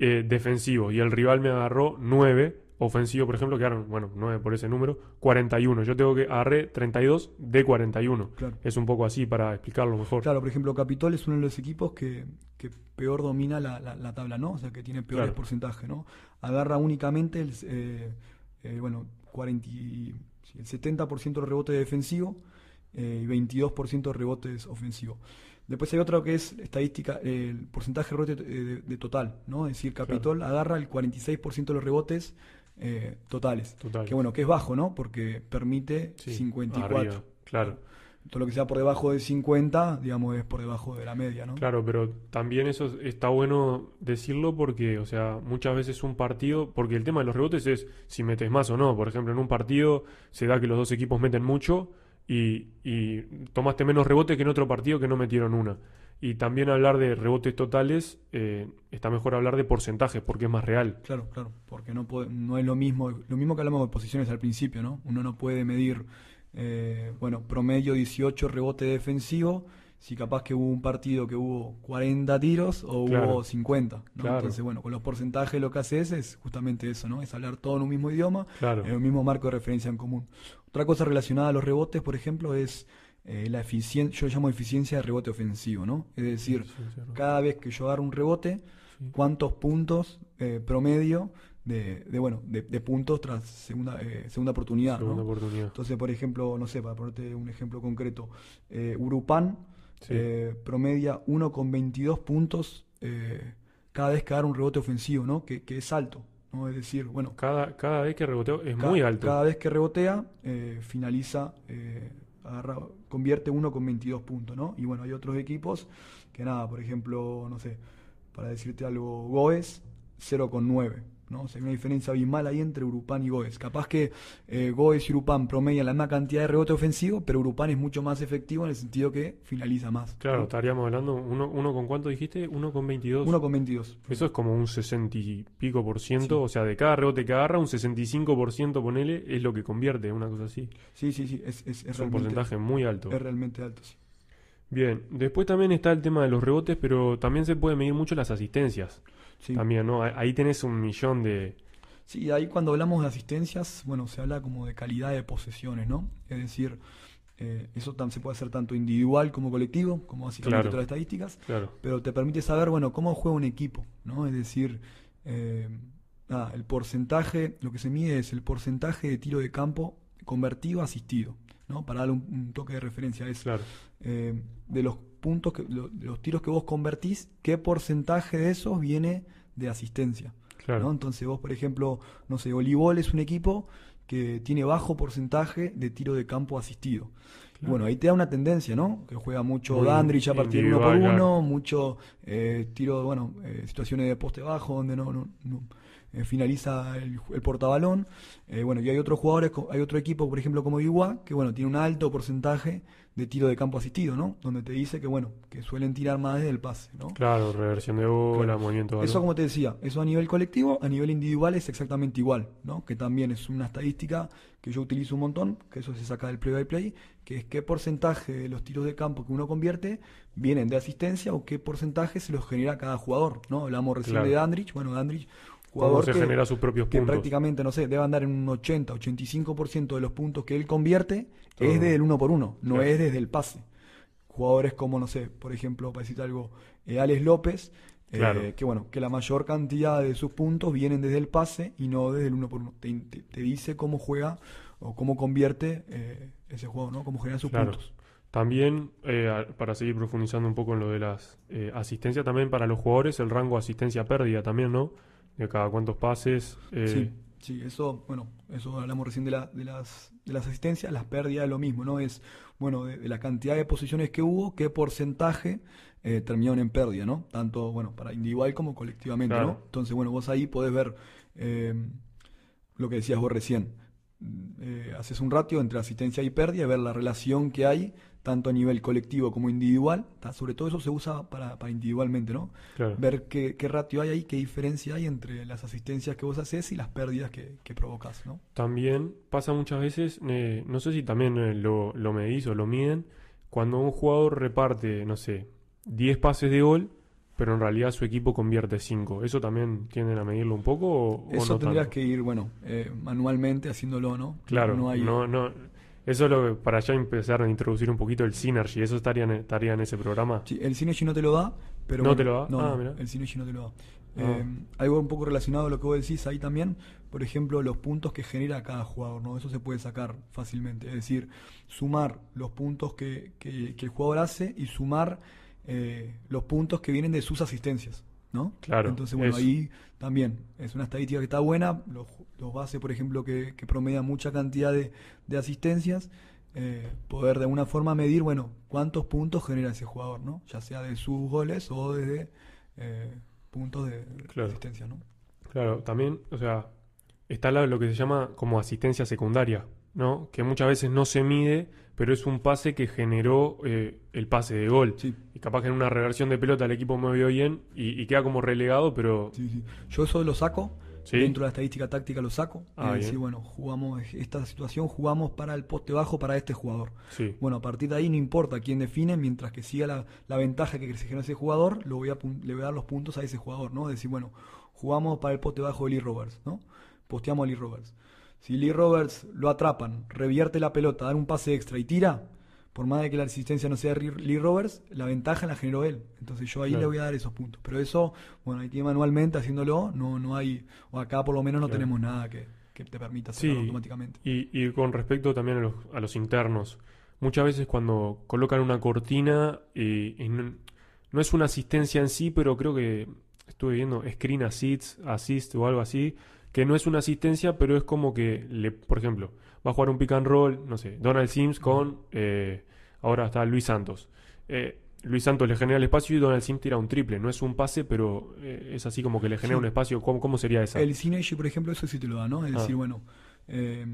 eh, defensivos y el rival me agarró 9 ofensivos, por ejemplo, quedaron, bueno, 9 por ese número, 41. Yo tengo que agarré 32 de 41. Claro. Es un poco así para explicarlo mejor. Claro, por ejemplo, Capitol es uno de los equipos que, que peor domina la, la- la tabla, ¿no? O sea, que tiene peores Claro. porcentajes, ¿no? Agarra únicamente el, eh, eh, bueno, 40, y- sí, el 70% de rebote defensivo eh, y 22% de rebotes ofensivos. Después hay otro que es estadística, el porcentaje de rebote eh, de, de total, ¿no? Es decir, Capitol agarra el 46% de los rebotes eh, totales. Total. Que bueno, que es bajo, ¿no? Porque permite Sí, 54. arriba, claro. todo lo que sea por debajo de 50, digamos, es por debajo de la media, ¿no? Claro, pero también eso está bueno decirlo porque, o sea, muchas veces un partido, porque el tema de los rebotes es si metes más o no. Por ejemplo, en un partido se da que los dos equipos meten mucho y, y tomaste menos rebotes que en otro partido que no metieron una. Y también hablar de rebotes totales, eh, está mejor hablar de porcentajes porque es más real. Claro, claro, porque no, puede, no es lo mismo, lo mismo que hablamos de posiciones al principio, ¿no? Uno no puede medir eh, bueno, promedio 18 rebote defensivo, si capaz que hubo un partido que hubo 40 tiros o hubo 50. Entonces, bueno, con los porcentajes lo que haces es justamente eso, ¿no? Es hablar todo en un mismo idioma, en un mismo marco de referencia en común. Otra cosa relacionada a los rebotes, por ejemplo, es eh, la eficiencia, yo llamo eficiencia de rebote ofensivo, ¿no? Es decir, cada vez que yo agarro un rebote, cuántos puntos eh, promedio de, de bueno de, puntos tras segunda eh, segunda oportunidad, entonces por ejemplo no sé para ponerte un ejemplo concreto eh, Urupan eh, promedia 1,22 puntos eh, cada vez que da un rebote ofensivo no que, que, es alto no es decir bueno. Cada cada vez que rebotea es muy alto. cada vez que rebotea finaliza agarra, convierte 1,22 puntos no y bueno hay otros equipos que nada por ejemplo no sé para decirte algo Goes 0,9 ¿no? hay una diferencia abismal ahí entre Urupán y Goes. Capaz que eh, Goes y Urupán promedian la misma cantidad de rebote ofensivo, pero Urupán es mucho más efectivo en el sentido que finaliza más. Claro, estaríamos hablando, uno, uno con cuánto dijiste? Uno con 22. Uno con 22. Eso es como un 60 y pico por ciento, o sea, de cada rebote que agarra, un 65 por ciento, ponele, es lo que convierte, una cosa así. Sí, sí, sí, es, es, un porcentaje muy alto. Es realmente alto, sí. Bien, después también está el tema de los rebotes, pero también se puede medir mucho las asistencias. También, ¿no? Ahí tenés un millón de... Sí, ahí cuando hablamos de asistencias, bueno, se habla como de calidad de posesiones, ¿no? Es decir, eh, eso se puede hacer tanto individual como colectivo, como básicamente todas las estadísticas, claro. pero te permite saber, bueno, cómo juega un equipo, ¿no? Es decir, eh, el porcentaje, lo que se mide es el porcentaje de tiro de campo convertido a asistido, ¿no? Para darle un, toque de referencia a eso. Claro. Eh, de los puntos, que, los tiros que vos convertís, ¿qué porcentaje de esos viene de asistencia? Claro. Entonces vos, por ejemplo, no sé, Olivol es un equipo que tiene bajo porcentaje de tiro de campo asistido. Bueno, ahí te da una tendencia, ¿no? Que juega mucho Dandrich a partir de uno por uno, mucho eh, tiro, bueno, eh, situaciones de poste bajo donde no, no, eh, finaliza el, portabalón. Eh, bueno, y hay otros jugadores, hay otro equipo, por ejemplo, como Iguá, que bueno, tiene un alto porcentaje de tiro de campo asistido, ¿no? Donde te dice que, bueno, que suelen tirar más desde el pase, ¿no? Claro, reversión de bola, movimiento de Eso, como te decía, eso a nivel colectivo, a nivel individual es exactamente igual, ¿no? Que también es una estadística que yo utilizo un montón, que eso se saca del play-by-play, que es qué porcentaje de los tiros de campo que uno convierte vienen de asistencia o qué porcentaje se los genera cada jugador, ¿no? Hablamos recién de Dandrich, bueno, Dandrich jugador se que, genera sus propios que prácticamente, no sé, debe andar en un 80, 85% de los puntos que él convierte es desde el uno por uno, no es desde el pase. Jugadores como, no sé, por ejemplo, para decirte algo, eh, Alex López, eh, que bueno, que la mayor cantidad de sus puntos vienen desde el pase y no desde el uno por uno. Te, dice cómo juega o cómo convierte eh, ese juego, ¿no? Cómo genera sus puntos. También, para seguir profundizando un poco en lo de las asistencias, también para los jugadores, el rango asistencia-pérdida también, ¿no? De cada cuántos pases. Eh, sí, sí, eso, bueno, eso hablamos recién de, la, de, las, de las asistencias, las pérdidas es lo mismo, ¿no? Es, bueno, de, la cantidad de posiciones que hubo, qué porcentaje eh, terminaron en pérdida, ¿no? Tanto, bueno, para individual como colectivamente, ¿no? Entonces, bueno, vos ahí podés ver eh, lo que decías vos recién. Eh, haces un ratio entre asistencia y pérdida, ver la relación que hay tanto a nivel colectivo como individual. Sobre todo eso se usa para, para individualmente, ¿no? Ver qué, qué, ratio hay ahí, qué diferencia hay entre las asistencias que vos haces y las pérdidas que, que provocas, ¿no? También pasa muchas veces, eh, no sé si también eh, lo, lo medís o lo miden, cuando un jugador reparte, no sé, 10 pases de gol, pero en realidad su equipo convierte 5. ¿Eso también tienden a medirlo un poco o, Eso tendrías que ir, bueno, eh, manualmente haciéndolo, ¿no? Claro, no, no, no, eso es lo que, para ya empezar a introducir un poquito el Synergy, ¿eso estaría en, estaría en ese programa? Sí, el Synergy no te lo da, pero... ¿No te lo da? No, ah, el Synergy no te lo da. Ah. Eh, algo un poco relacionado a lo que vos decís ahí también, por ejemplo, los puntos que genera cada jugador, ¿no? Eso se puede sacar fácilmente, es decir, sumar los puntos que, que, el jugador hace y sumar eh, los puntos que vienen de sus asistencias. ¿No? Claro. Entonces, bueno, ahí también es una estadística que está buena. Los, los bases, por ejemplo, que, que promedian mucha cantidad de, asistencias, eh, poder de alguna forma medir, bueno, cuántos puntos genera ese jugador, ¿no? Ya sea de sus goles o desde eh, puntos de Claro. asistencia, ¿no? Claro, también, o sea, está lo que se llama como asistencia secundaria, ¿no? Que muchas veces no se mide, pero es un pase que generó eh, el pase de gol. Sí, Y capaz que en una reversión de pelota el equipo movió bien y, y queda como relegado, pero sí, sí. Yo eso lo saco, dentro de la estadística táctica lo saco, Ah, y decir, bueno, jugamos esta situación, jugamos para el poste bajo para este jugador. sí. Bueno, a partir de ahí no importa quién define, mientras que siga la, la ventaja que se genera ese jugador, lo voy a, le voy a dar los puntos a ese jugador, ¿no? Es decir, bueno, jugamos para el poste bajo de Lee Roberts, ¿no? Posteamos a Lee Roberts. Si Lee Roberts lo atrapan, revierte la pelota, da un pase extra y tira, por más de que la asistencia no sea Lee Roberts, la ventaja la generó él. Entonces yo ahí Claro. le voy a dar esos puntos. Pero eso, bueno, ahí tiene manualmente haciéndolo, no, no hay, o acá por lo menos no Claro. tenemos nada que, que te permita Sí. hacerlo automáticamente. Y, y con respecto también a los, a los internos, muchas veces cuando colocan una cortina, no, no es una asistencia en sí, pero creo que estuve viendo screen assist, assist o algo así, que no es una asistencia, pero es como que, le, por ejemplo, va a jugar un pick and roll, no sé, Donald Sims con, eh, ahora está Luis Santos. Eh, Luis Santos le genera el espacio y Donald Sims tira un triple. No es un pase, pero eh, es así como que le genera Sí. un espacio. ¿Cómo, cómo sería esa? El Synergy, por ejemplo, eso sí te lo da, ¿no? Es Ah. decir, bueno, eh,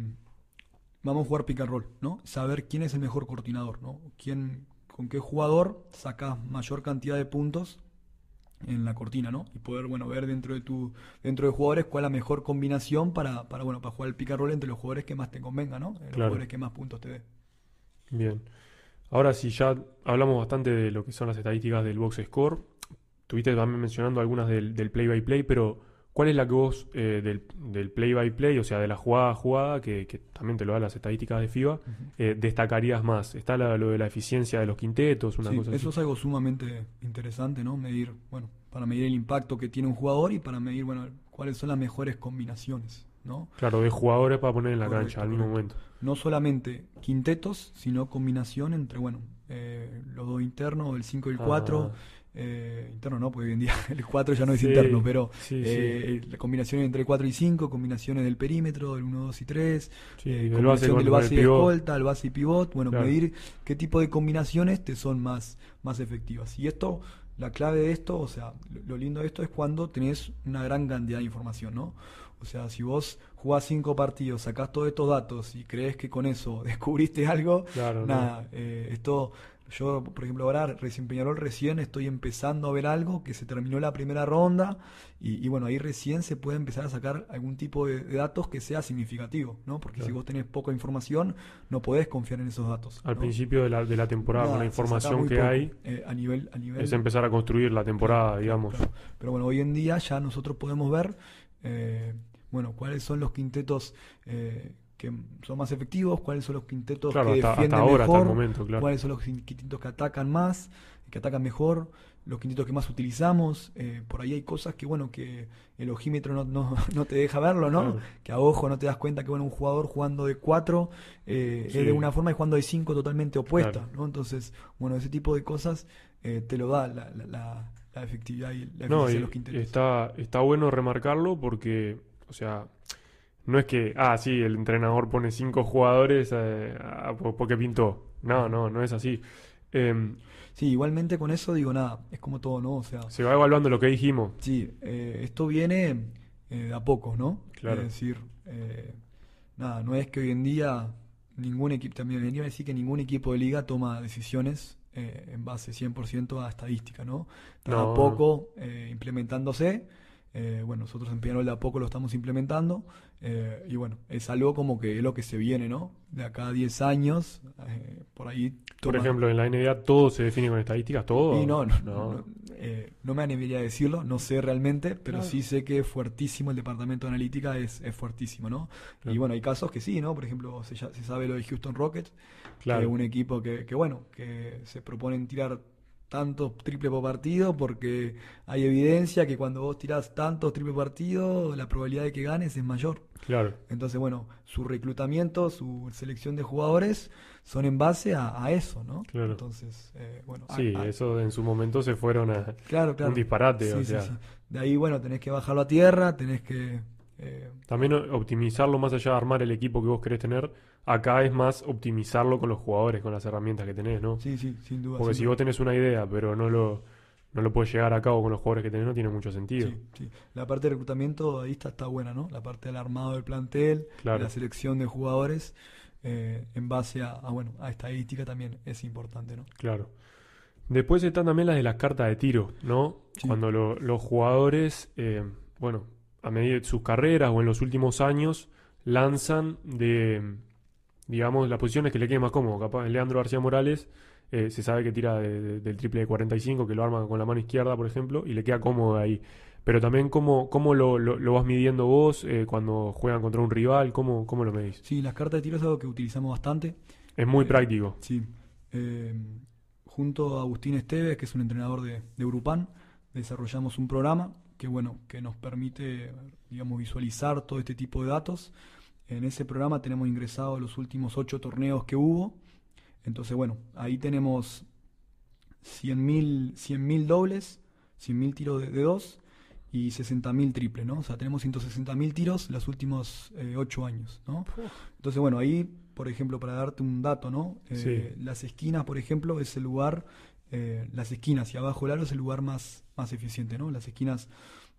vamos a jugar pick and roll, ¿no? Saber quién es el mejor coordinador, ¿no? Quién, con qué jugador sacas mayor cantidad de puntos en la cortina, ¿no? Y poder, bueno, ver dentro de tu, dentro de jugadores cuál es la mejor combinación para, para, bueno, para jugar el pick and roll entre los jugadores que más te convenga, ¿no? Los Claro. jugadores que más puntos te dé. Bien. Ahora sí, ya hablamos bastante de lo que son las estadísticas del box score. Tuviste también mencionando algunas del, del play by play, pero ¿cuál es la que vos eh, del, del play by play, o sea, de la jugada a jugada, que, que también te lo dan las estadísticas de FIBA, eh, destacarías más? ¿Está la- lo de la eficiencia de los quintetos, una Sí, cosa eso así? es algo sumamente interesante, ¿no? Medir, bueno, para medir el impacto que tiene un jugador y para medir, bueno, cuáles son las mejores combinaciones, ¿no? Claro, de jugadores para poner en la Correcto, cancha al mismo momento. no solamente quintetos, sino combinación entre, bueno, eh, los dos internos, el 5 y el 4. Ah. Eh, interno no, porque hoy en día el 4 ya no es Sí, interno, pero sí, eh, la combinación entre el 4 y 5, combinaciones del perímetro, del 1, 2 y 3, Sí, eh, del base combinación del y escolta, el base y pivot, bueno, Claro. medir qué tipo de combinaciones te son más, más efectivas. Y esto, la clave de esto, o sea, lo, lo lindo de esto es cuando tenés una gran cantidad de información, ¿no? O sea, si vos jugás cinco partidos, sacás todos estos datos y crees que con eso descubriste algo, Claro, nada, eh, esto, yo, por ejemplo, ahora recién Peñarol, recién estoy empezando a ver algo que se terminó la primera ronda y, y bueno, ahí recién se puede empezar a sacar algún tipo de, de datos que sea significativo, ¿no? Porque si vos tenés poca información, no podés confiar en esos datos. Al ¿no? principio de la, de la temporada, con la información que poco, hay, eh, a nivel, a nivel es empezar a construir la temporada, Claro, digamos. claro. Pero bueno, hoy en día ya nosotros podemos ver, eh, bueno, cuáles son los quintetos eh, que son más efectivos, cuáles son los quintetos Claro, que hasta, hasta defienden hasta mejor, el momento, claro. cuáles son los quin- quintetos que atacan más, que atacan mejor, los quintetos que más utilizamos. eh, por ahí hay cosas que, bueno, que el ojímetro no, no, no te deja verlo, ¿no? Claro. Que a ojo no te das cuenta que, bueno, un jugador jugando de 4 Sí. es de una forma y jugando de 5 totalmente opuesta, Claro. ¿no? Entonces, bueno, ese tipo de cosas eh, te lo da la, la- la- la efectividad y la No, eficiencia y de los quintetos. está, está bueno remarcarlo porque, o sea, no es que, ah, sí, el entrenador pone cinco jugadores eh, ah, po- porque pintó. No, no, no es así. Em, Sí, igualmente con eso digo nada, es como todo, ¿no? O sea, se va evaluando lo que dijimos. sí, eh, esto viene eh, de a poco, ¿no? Claro. Es decir, eh, nada, no es que hoy en día ningún equipo, también venía a decir que ningún equipo de liga toma decisiones eh, en base 100% a estadística, ¿no? Está de No. a poco eh, implementándose. eh, bueno, nosotros en Peñarol de a poco lo estamos implementando. Eh, y bueno, es algo como que es lo que se viene, ¿no? De acá a 10 años, eh, por ahí. Por toma- ejemplo, en la NBA todo se define con estadísticas, todo. y no, no, No. no, eh, no me animaría a decirlo, no sé realmente, pero Claro. sí sé que es fuertísimo el departamento de analítica, es, es fuertísimo, ¿no? Y bueno, hay casos que sí, ¿no? Por ejemplo, se, ya- se sabe lo de Houston Rockets, Claro. que es un equipo que, que, bueno, que se proponen tirar tantos triple por partido porque hay evidencia que cuando vos tirás tantos triple por partido, la probabilidad de que ganes es mayor. Claro. Entonces, bueno, su reclutamiento, su selección de jugadores son en base a, a eso, ¿no? Claro. Entonces, eh, bueno, Sí, a- a- eso en su momento se fueron a Claro, claro. un disparate, Sí, o sí, sea. sí. De ahí, bueno, tenés que bajarlo a tierra, tenés que Eh, También optimizarlo más allá de armar el equipo que vos querés tener, acá es más optimizarlo con los jugadores, con las herramientas que tenés, ¿no? sí, sí, sin duda. Porque sin si duda. vos tenés una idea, pero no lo, no lo puedes llegar a cabo con los jugadores que tenés, no tiene mucho sentido. Sí, sí. La parte de reclutamiento ahí está, está buena, ¿no? La parte del armado del plantel, Claro. la selección de jugadores eh, en base a, a, bueno, a estadística también es importante, ¿no? Claro. Después están también las de las cartas de tiro, ¿no? Sí. Cuando lo- los jugadores, eh, bueno, a medida de sus carreras o en los últimos años, lanzan de, digamos, las posiciones que le queden más cómodo. Capaz, Leandro García Morales eh, se sabe que tira de- de- del triple de 45, que lo arma con la mano izquierda, por ejemplo, y le queda cómodo ahí. Pero también, ¿cómo, cómo lo, lo- lo vas midiendo vos eh, cuando juegan contra un rival? ¿Cómo, cómo lo medís? Sí, las cartas de tiro es algo que utilizamos bastante. Es muy Eh, práctico. Sí. Junto a Agustín Esteves, que es un entrenador de, de Urupán, desarrollamos un programa que, bueno, que nos permite, digamos, visualizar todo este tipo de datos. En ese programa tenemos ingresado los últimos ocho torneos que hubo. Entonces, bueno, ahí tenemos 100.000 100.000 dobles, 100.000 tiros de, de dos y 60.000 triples, ¿no? O sea, tenemos 160.000 tiros los últimos eh, ocho años, ¿no? Entonces, bueno, ahí, por ejemplo, para darte un dato, ¿no? Eh, Las esquinas, por ejemplo, es el lugar, eh, las esquinas y abajo el aro es el lugar más, más eficiente, ¿no? Las esquinas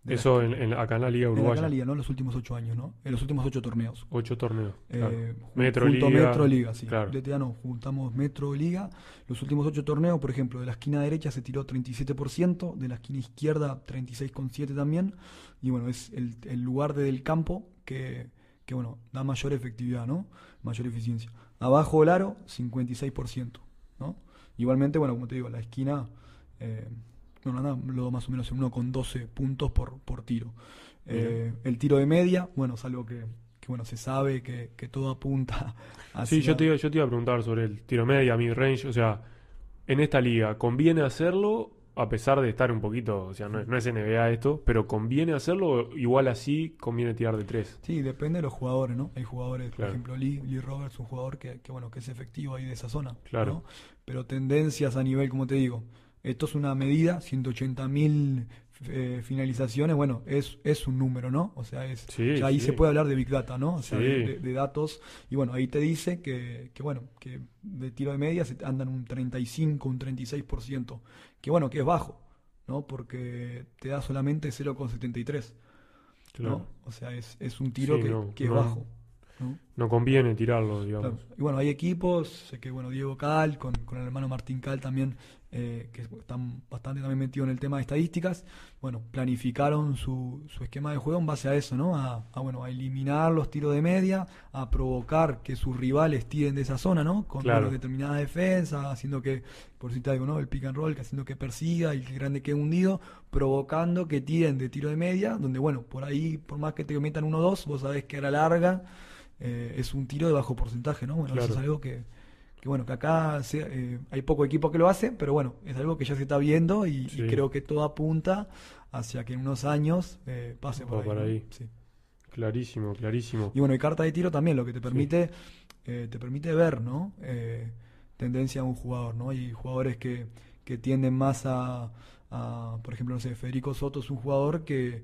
de la- Eso en, en- acá en la Liga en la Uruguaya. Cana Liga, ¿no? Los últimos ocho años, ¿no? En los últimos ocho torneos. Ocho torneos. Eh, claro. ju- Metro junto Liga, Metro Liga, sí. claro. DTA no, juntamos Metro Liga. Los últimos ocho torneos, por ejemplo, de la esquina derecha se tiró 37%, de la esquina izquierda 36,7% también. Y bueno, es el, el lugar del campo que, que, bueno, da mayor efectividad, ¿no? Mayor eficiencia. Abajo el aro, 56%, ¿no? Igualmente, bueno, como te digo, la esquina, eh, bueno, anda lo más o menos en 1,12 puntos por, por tiro. Eh, el tiro de media, bueno, es algo que, que, bueno, se sabe que, que todo apunta hacia... Sí, yo te, iba- yo te iba a preguntar sobre el tiro media, mid range. O sea, en esta liga, ¿conviene hacerlo a pesar de estar un poquito, o sea, no es, no es NBA esto, pero conviene hacerlo igual así conviene tirar de tres? Sí, depende de los jugadores, ¿no? Hay jugadores, Claro. por ejemplo, Lee, Lee Roberts, un jugador que, que, bueno, que es efectivo ahí de esa zona, Claro. ¿no? Pero tendencias a nivel, como te digo, esto es una medida, 180 mil eh, finalizaciones, bueno, es, es un número, ¿no? O sea, es, Sí, ya ahí sí. se puede hablar de Big Data, ¿no? O sea, Sí. de, datos, y bueno, ahí te dice que, que, bueno, que de tiro de media se andan un 35, un 36%, que bueno, que es bajo, ¿no? Porque te da solamente 0,73. Claro. ¿no? O sea, es, es un tiro que, no, que es no. bajo. ¿No? No conviene tirarlo, digamos. Claro. Y bueno, hay equipos, sé que bueno, Diego Cal, con, con el hermano Martín Cal también, eh, que están bastante también metidos en el tema de estadísticas, bueno, planificaron su, su esquema de juego en base a eso, ¿no? A, a, bueno, a eliminar los tiros de media, a provocar que sus rivales tiren de esa zona, ¿no? Con Claro. bueno, determinada defensa, haciendo que, por si te algo, ¿no? El pick and roll, que haciendo que persiga y que el grande quede hundido, provocando que tiren de tiro de media, donde bueno, por ahí, por más que te metan uno o dos, vos sabés que a la larga eh, es un tiro de bajo porcentaje, ¿no? Bueno, eso es algo que, que, bueno, que acá se- eh, hay poco equipo que lo hace, pero bueno, es algo que ya se está viendo y, creo que todo apunta hacia que en unos años eh, pase por ahí. para ¿no? ahí. Sí. Clarísimo, clarísimo. Y bueno, y carta de tiro también lo que te permite, eh, te permite ver, ¿no? Eh, tendencia a un jugador, ¿no? Hay jugadores que, que tienden más a, a, por ejemplo, no sé, Federico Soto es un jugador que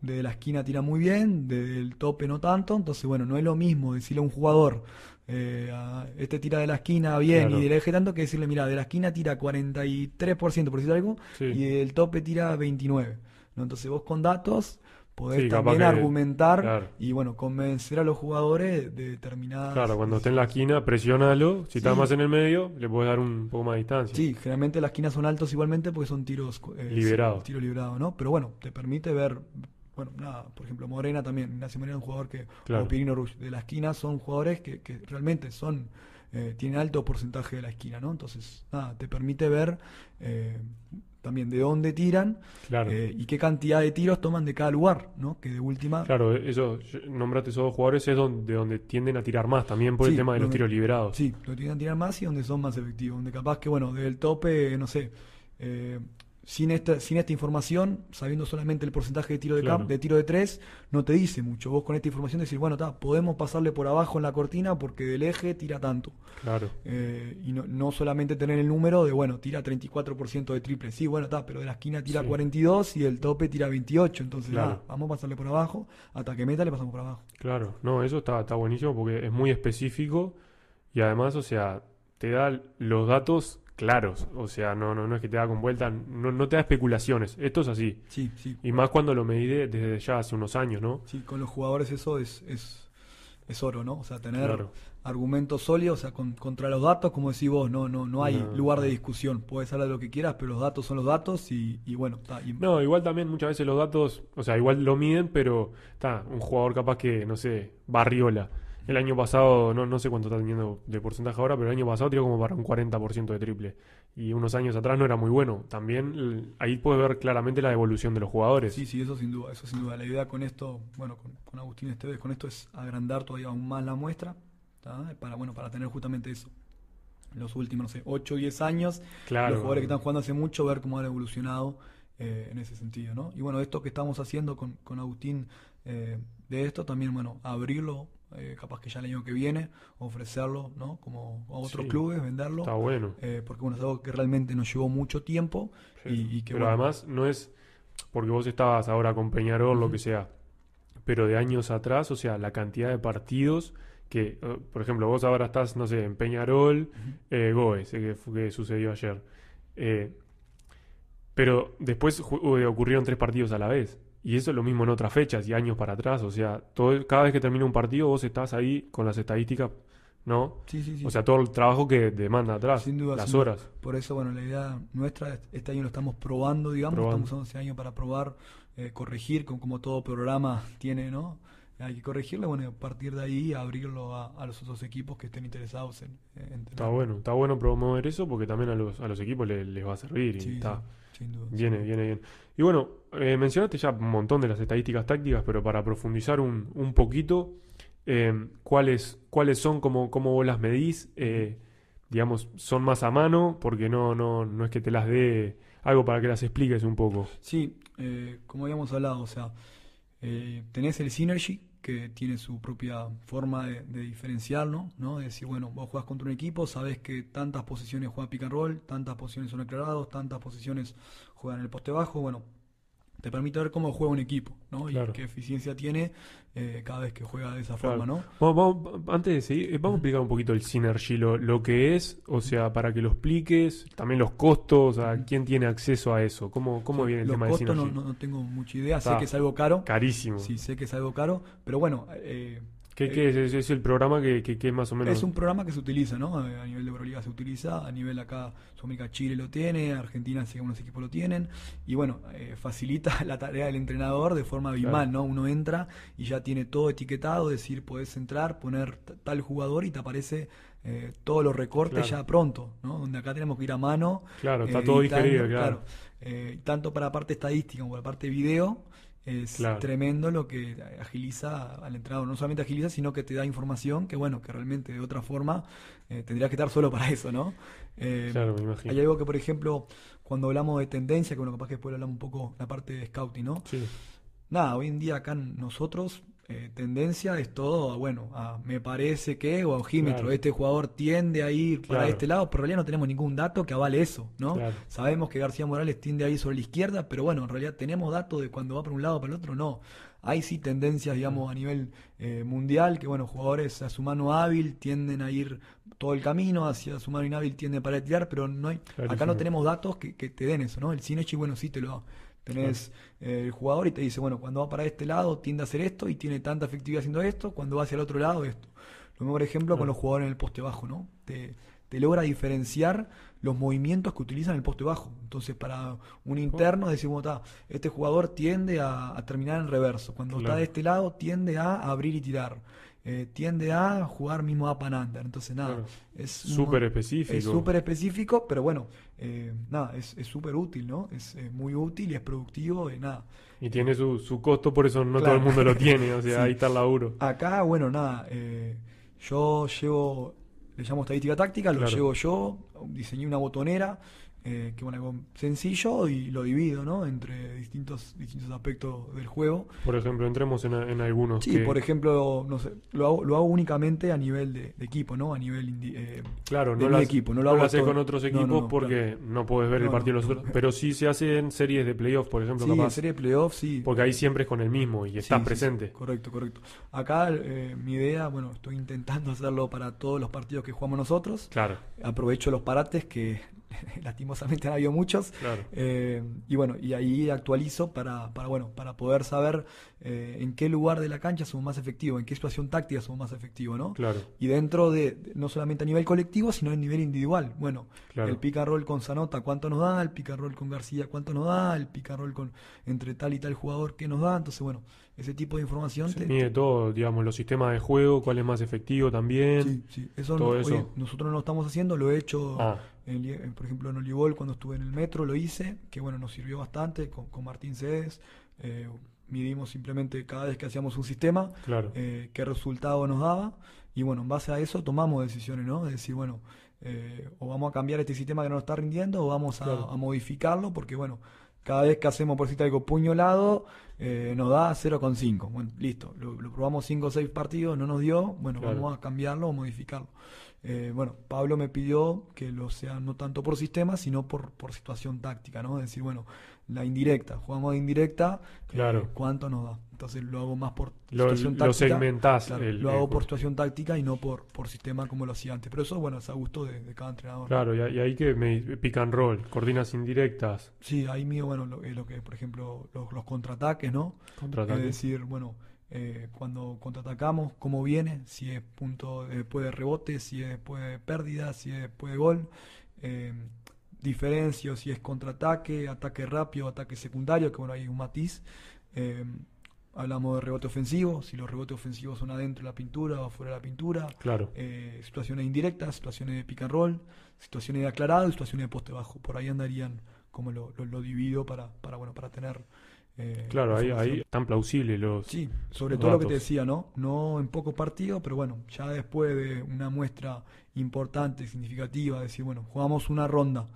desde la esquina tira muy bien, desde el tope no tanto, entonces bueno, no es lo mismo decirle a un jugador, eh, a- este tira de la esquina bien Claro. y del eje tanto que decirle, mira, de la esquina tira 43%, por decir algo, Sí. y del tope tira 29%. ¿no? Entonces vos con datos podés Sí, también que- argumentar claro. y bueno, convencer a los jugadores de determinadas... Claro, cuando esté en la esquina, presiónalo. Si está Sí. más en el medio, le puedes dar un poco más de distancia. Sí, generalmente las esquinas son altos igualmente porque son tiros eh, Liberados. Tiro liberado, ¿no? Pero bueno, te permite ver, bueno, nada, por ejemplo, Morena también, Ignacio Morena es un jugador que, Claro. o Pirino Rush, de la esquina son jugadores que, que realmente son, eh, tienen alto porcentaje de la esquina, ¿no? Entonces, nada, te permite ver eh, también de dónde tiran Claro. eh, y qué cantidad de tiros toman de cada lugar, ¿no? Que de última... Claro, eso, nombraste esos dos jugadores, es donde, donde tienden a tirar más, también por el tema de los donde- tiros liberados. Sí, lo tienen que tirar más y donde son más efectivos. Donde capaz que, bueno, del tope, no sé, sin esta, sin esta información, sabiendo solamente el porcentaje de tiro de, Claro. camp- de tiro de tres, no te dice mucho. Vos con esta información decís, bueno, ta, podemos pasarle por abajo en la cortina porque del eje tira tanto. Claro. Eh, y no, no solamente tener el número de, bueno, tira 34% de triple. Sí, bueno, está, pero de la esquina tira Sí. 42 y del tope tira 28. Entonces, Claro. nada, vamos a pasarle por abajo. Hasta que meta le pasamos por abajo. Claro, no, eso está, está buenísimo porque es muy específico y además, o sea, te da los datos claros, o sea, no, no, no es que te da con vuelta, no, no te da especulaciones, esto es así. Sí, sí. Y más cuando lo medí de- desde ya hace unos años, ¿no? Sí, con los jugadores eso es, es, es oro, ¿no? O sea, tener Claro. argumentos sólidos, o sea, con- contra los datos, como decís vos, no, no, no hay No, lugar de discusión. Puedes hablar de lo que quieras, pero los datos son los datos y, y bueno, está. y- No, igual también muchas veces los datos, o sea, igual lo miden, pero está, un jugador capaz que, no sé, Barriola. El año pasado, no, no sé cuánto está teniendo de porcentaje ahora, pero el año pasado tiró como para un 40% de triple. Y unos años atrás no era muy bueno. También ahí puedes ver claramente la evolución de los jugadores. Sí, sí, eso sin duda, eso sin duda. La idea con esto, bueno, con, con Agustín Esteves, con esto es agrandar todavía aún más la muestra, ¿tá? para, bueno, para tener justamente eso. Los últimos, no sé, 8 o 10 años, Claro. los jugadores que están jugando hace mucho, ver cómo han evolucionado eh, en ese sentido, ¿no? Y bueno, esto que estamos haciendo con, con Agustín eh, de esto, también, bueno, abrirlo, eh, capaz que ya el año que viene, ofrecerlo, ¿no? Como a otros Sí. clubes, venderlo. Está bueno. eh, porque bueno, es algo que realmente nos llevó mucho tiempo Sí. y, y que pero bueno, además no es porque vos estabas ahora con Peñarol, lo que sea, pero de años atrás, o sea, la cantidad de partidos que, eh, por ejemplo, vos ahora estás, no sé, en Peñarol, eh, Goes, que, que sucedió ayer. Pero después ocurrieron tres partidos a la vez. Y eso es lo mismo en otras fechas y años para atrás. O sea, todo, cada vez que termina un partido, vos estás ahí con las estadísticas, ¿no? sí, sí, sí. O sea, todo el trabajo que demanda atrás, Sin duda, las sin duda. horas. Por eso, bueno, la idea nuestra, este año lo estamos probando, digamos, Probando. estamos usando este año para probar, eh, corregir, con, como todo programa tiene, ¿no? Hay que corregirlo, bueno, y a partir de ahí abrirlo a, a los otros equipos que estén interesados en, en Está bueno, está bueno promover eso porque también a los, a los equipos le- les va a servir y está. sí, sin duda. Viene, viene bien. Y bueno, eh, mencionaste ya un montón de las estadísticas tácticas, pero para profundizar un, un poquito, eh, ¿cuáles, ¿cuáles son, cómo, cómo vos las medís? Eh, digamos, ¿son más a mano? Porque no, no, no es que te las dé algo para que las expliques un poco. Sí, eh, como habíamos hablado, o sea, tenés el Synergy, tiene su propia forma de, de diferenciarlo, ¿no? De decir, bueno, vos jugás contra un equipo, sabés que tantas posiciones juega pick and roll, tantas posiciones son aclarados, tantas posiciones juegan el poste bajo, bueno, te permite ver cómo juega un equipo, ¿no? Claro. Y qué eficiencia tiene eh, cada vez que juega de esa Claro. forma, ¿no? Vamos, vamos- antes de seguir, eh, vamos a explicar un poquito el Synergy, lo, lo que es, o sea, para que lo expliques, también los costos, a quién tiene acceso a eso, cómo, cómo viene el tema del costos no, Synergy. no- no tengo mucha idea, sé que es algo caro, Carísimo. sí, sé que es algo caro, pero bueno, eh, ¿Qué, qué es? es? es el programa que, que, más o menos. Es un programa que se utiliza, ¿no? Eh, A nivel de Euroliga se utiliza, a nivel acá, Sudamérica, Chile lo tiene, Argentina, sí, algunos equipos lo tienen, y bueno, eh, facilita la tarea del entrenador de forma abismal, Claro. ¿no? Uno entra y ya tiene todo etiquetado, es decir, podés entrar, poner tal jugador y te aparece eh, todos los recortes Claro. ya pronto, ¿no? Donde acá tenemos que ir a mano. Claro, está eh, todo digerido, claro. Eh, tanto para la parte estadística como para la parte video, es Claro. tremendo lo que agiliza al entrenador. No solamente agiliza, sino que te da información que, bueno, que realmente de otra forma eh, tendrías que estar solo para eso, ¿no? Eh, Claro, me imagino. hay algo que, por ejemplo, cuando hablamos de tendencia, que bueno, capaz que después hablamos un poco la parte de scouting, ¿no? Sí, Nada, hoy en día acá nosotros, eh, tendencia es todo, a, bueno, a me parece que, o a ojímetro, Claro. este jugador tiende a ir para Claro. este lado, pero en realidad no tenemos ningún dato que avale eso, ¿no? Claro. Sabemos que García Morales tiende a ir sobre la izquierda, pero bueno, en realidad tenemos datos de cuando va para un lado o para el otro, no. Hay sí tendencias, digamos, a nivel eh, mundial, que bueno, jugadores a su mano hábil tienden a ir todo el camino, hacia su mano inhábil tienden para tirar, pero no hay, acá no tenemos datos que, que te den eso, ¿no? El Cinechi, bueno, sí te lo. Tenés el jugador y te dice, bueno, cuando va para este lado tiende a hacer esto y tiene tanta efectividad haciendo esto, cuando va hacia el otro lado esto. Lo mismo, por ejemplo, con los jugadores en el poste bajo, ¿no? Te, te logra diferenciar los movimientos que utilizan en el poste bajo. Entonces, para un interno, decimos, "Ta, este jugador tiende a, a terminar en reverso. Cuando está de este lado, tiende a abrir y tirar. Eh, tiende a jugar mismo up and under. Entonces, nada, Claro. es súper específico. es súper específico, pero bueno, eh, nada, es es súper útil, ¿no? Es eh, muy útil y es productivo y nada. Y tiene su, su costo, por eso no Claro. todo el mundo lo tiene, o sea, Sí. ahí está el laburo. Acá, bueno, nada, eh, yo llevo, le llamo estadística táctica, lo Claro. llevo yo, diseñé una botonera eh, que bueno, algo sencillo y lo divido, ¿no? Entre distintos, distintos aspectos del juego. Por ejemplo, entremos en, en algunos. Sí, por ejemplo, no sé, lo hago, lo hago únicamente a nivel de, equipo, ¿no? A nivel eh, claro, de no mi equipo. No lo, hago haces con otros equipos porque no puedes ver el partido de los otros. Pero sí se hacen series de playoffs, por ejemplo, sí, capaz. series de playoffs, sí. Porque ahí siempre es con el mismo y estás presente. correcto, correcto. Acá eh, mi idea, bueno, estoy intentando hacerlo para todos los partidos que jugamos nosotros. Claro. Aprovecho los parates que lastimosamente han habido muchos. Eh, y bueno, y ahí actualizo para, para, bueno, para poder saber eh, en qué lugar de la cancha somos más efectivos, en qué situación táctica somos más efectivos, ¿no? Claro. Y dentro de, no solamente a nivel colectivo, sino a nivel individual. Bueno, el pick and roll con Zanota, ¿cuánto nos da? El pick and roll con García, ¿cuánto nos da? El pick and roll con entre tal y tal jugador, ¿qué nos da? Entonces, bueno, ese tipo de información. Se mide todo, digamos, los sistemas de juego, cuál es más efectivo también. Sí, sí, eso, nosotros no lo estamos haciendo, lo he hecho, ah. Por ejemplo, en Olivol cuando estuve en el metro lo hice, que bueno, nos sirvió bastante con, Martín Cedes. Eh, midimos simplemente cada vez que hacíamos un sistema, eh, qué resultado nos daba, y bueno, en base a eso tomamos decisiones, ¿no? De decir, bueno, eh, o vamos a cambiar este sistema que no nos está rindiendo, o vamos a, a modificarlo, porque bueno, cada vez que hacemos, por decirte algo, puñolado, eh, nos da 0,5. Bueno, listo, lo, probamos 5 o 6 partidos, no nos dio, bueno, vamos a cambiarlo o modificarlo. Eh, bueno, Pablo me pidió que lo sea no tanto por sistema, sino por, por situación táctica, ¿no? Es decir, bueno, la indirecta, jugamos de indirecta, claro. Eh, ¿cuánto nos da? Entonces lo hago más por situación táctica. Lo segmentás. lo hago por situación táctica y no por, por sistema como lo hacía antes. Pero eso, bueno, es a gusto de, cada entrenador. Claro, y, ahí que me pican roll, coordinas indirectas. Sí, ahí mío, bueno, lo, lo que, por ejemplo, los, los contraataques, ¿no? Contraataques. Es decir, bueno, eh, cuando contraatacamos, cómo viene, si es punto después de rebote, si es después de pérdida, si es después de gol. Eh, diferencio si es contraataque, ataque rápido, ataque secundario, que bueno, hay un matiz. Eh, hablamos de rebote ofensivo, si los rebotes ofensivos son adentro de la pintura o afuera de la pintura. Claro. Eh, situaciones indirectas, situaciones de pick and roll, situaciones de aclarado y situaciones de poste bajo. Por ahí andarían como lo, lo, divido para, para, bueno, para tener eh, claro, ahí, ahí tan plausibles los. Sí, sobre todo lo que te decía, ¿no? No en poco partido, pero bueno, ya después de una muestra importante, significativa, decir, bueno, jugamos una ronda.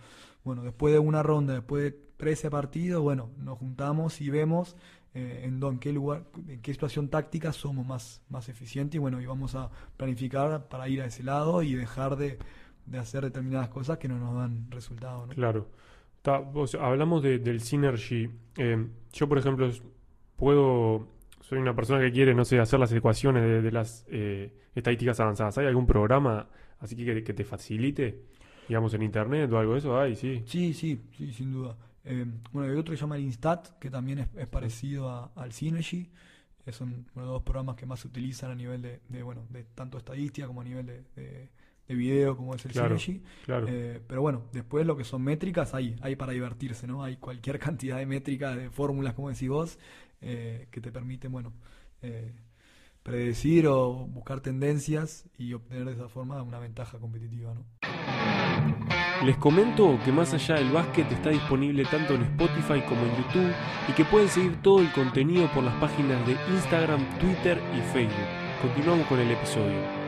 Bueno, después de una ronda, después de 13 partidos, bueno, nos juntamos y vemos eh, en, en qué lugar, en qué situación táctica somos más, más eficientes y bueno, y vamos a planificar para ir a ese lado y dejar de, de hacer determinadas cosas que no nos dan resultados. ¿no? Claro hablamos del synergy. Eh, yo, por ejemplo, puedo. Soy una persona que quiere, no sé, hacer las ecuaciones de, las eh, estadísticas avanzadas. ¿Hay algún programa así que, que, te facilite? Digamos, en internet o algo de eso, hay, sí. Sí, sí, sí, sin duda. Eh, bueno, hay otro que se llama el Instat, que también es, parecido al Synergy. son uno de los programas que más se utilizan a nivel de, bueno, de tanto estadística como a nivel de de video como es el claro, eh, pero bueno, después lo que son métricas hay, hay para divertirse, ¿no? Hay cualquier cantidad de métricas, de fórmulas, como decís vos, eh, que te permiten, bueno, eh, predecir o buscar tendencias y obtener de esa forma una ventaja competitiva, ¿no? Les comento que más allá del básquet está disponible tanto en Spotify como en YouTube y que pueden seguir todo el contenido por las páginas de Instagram, Twitter y Facebook. Continuamos con el episodio.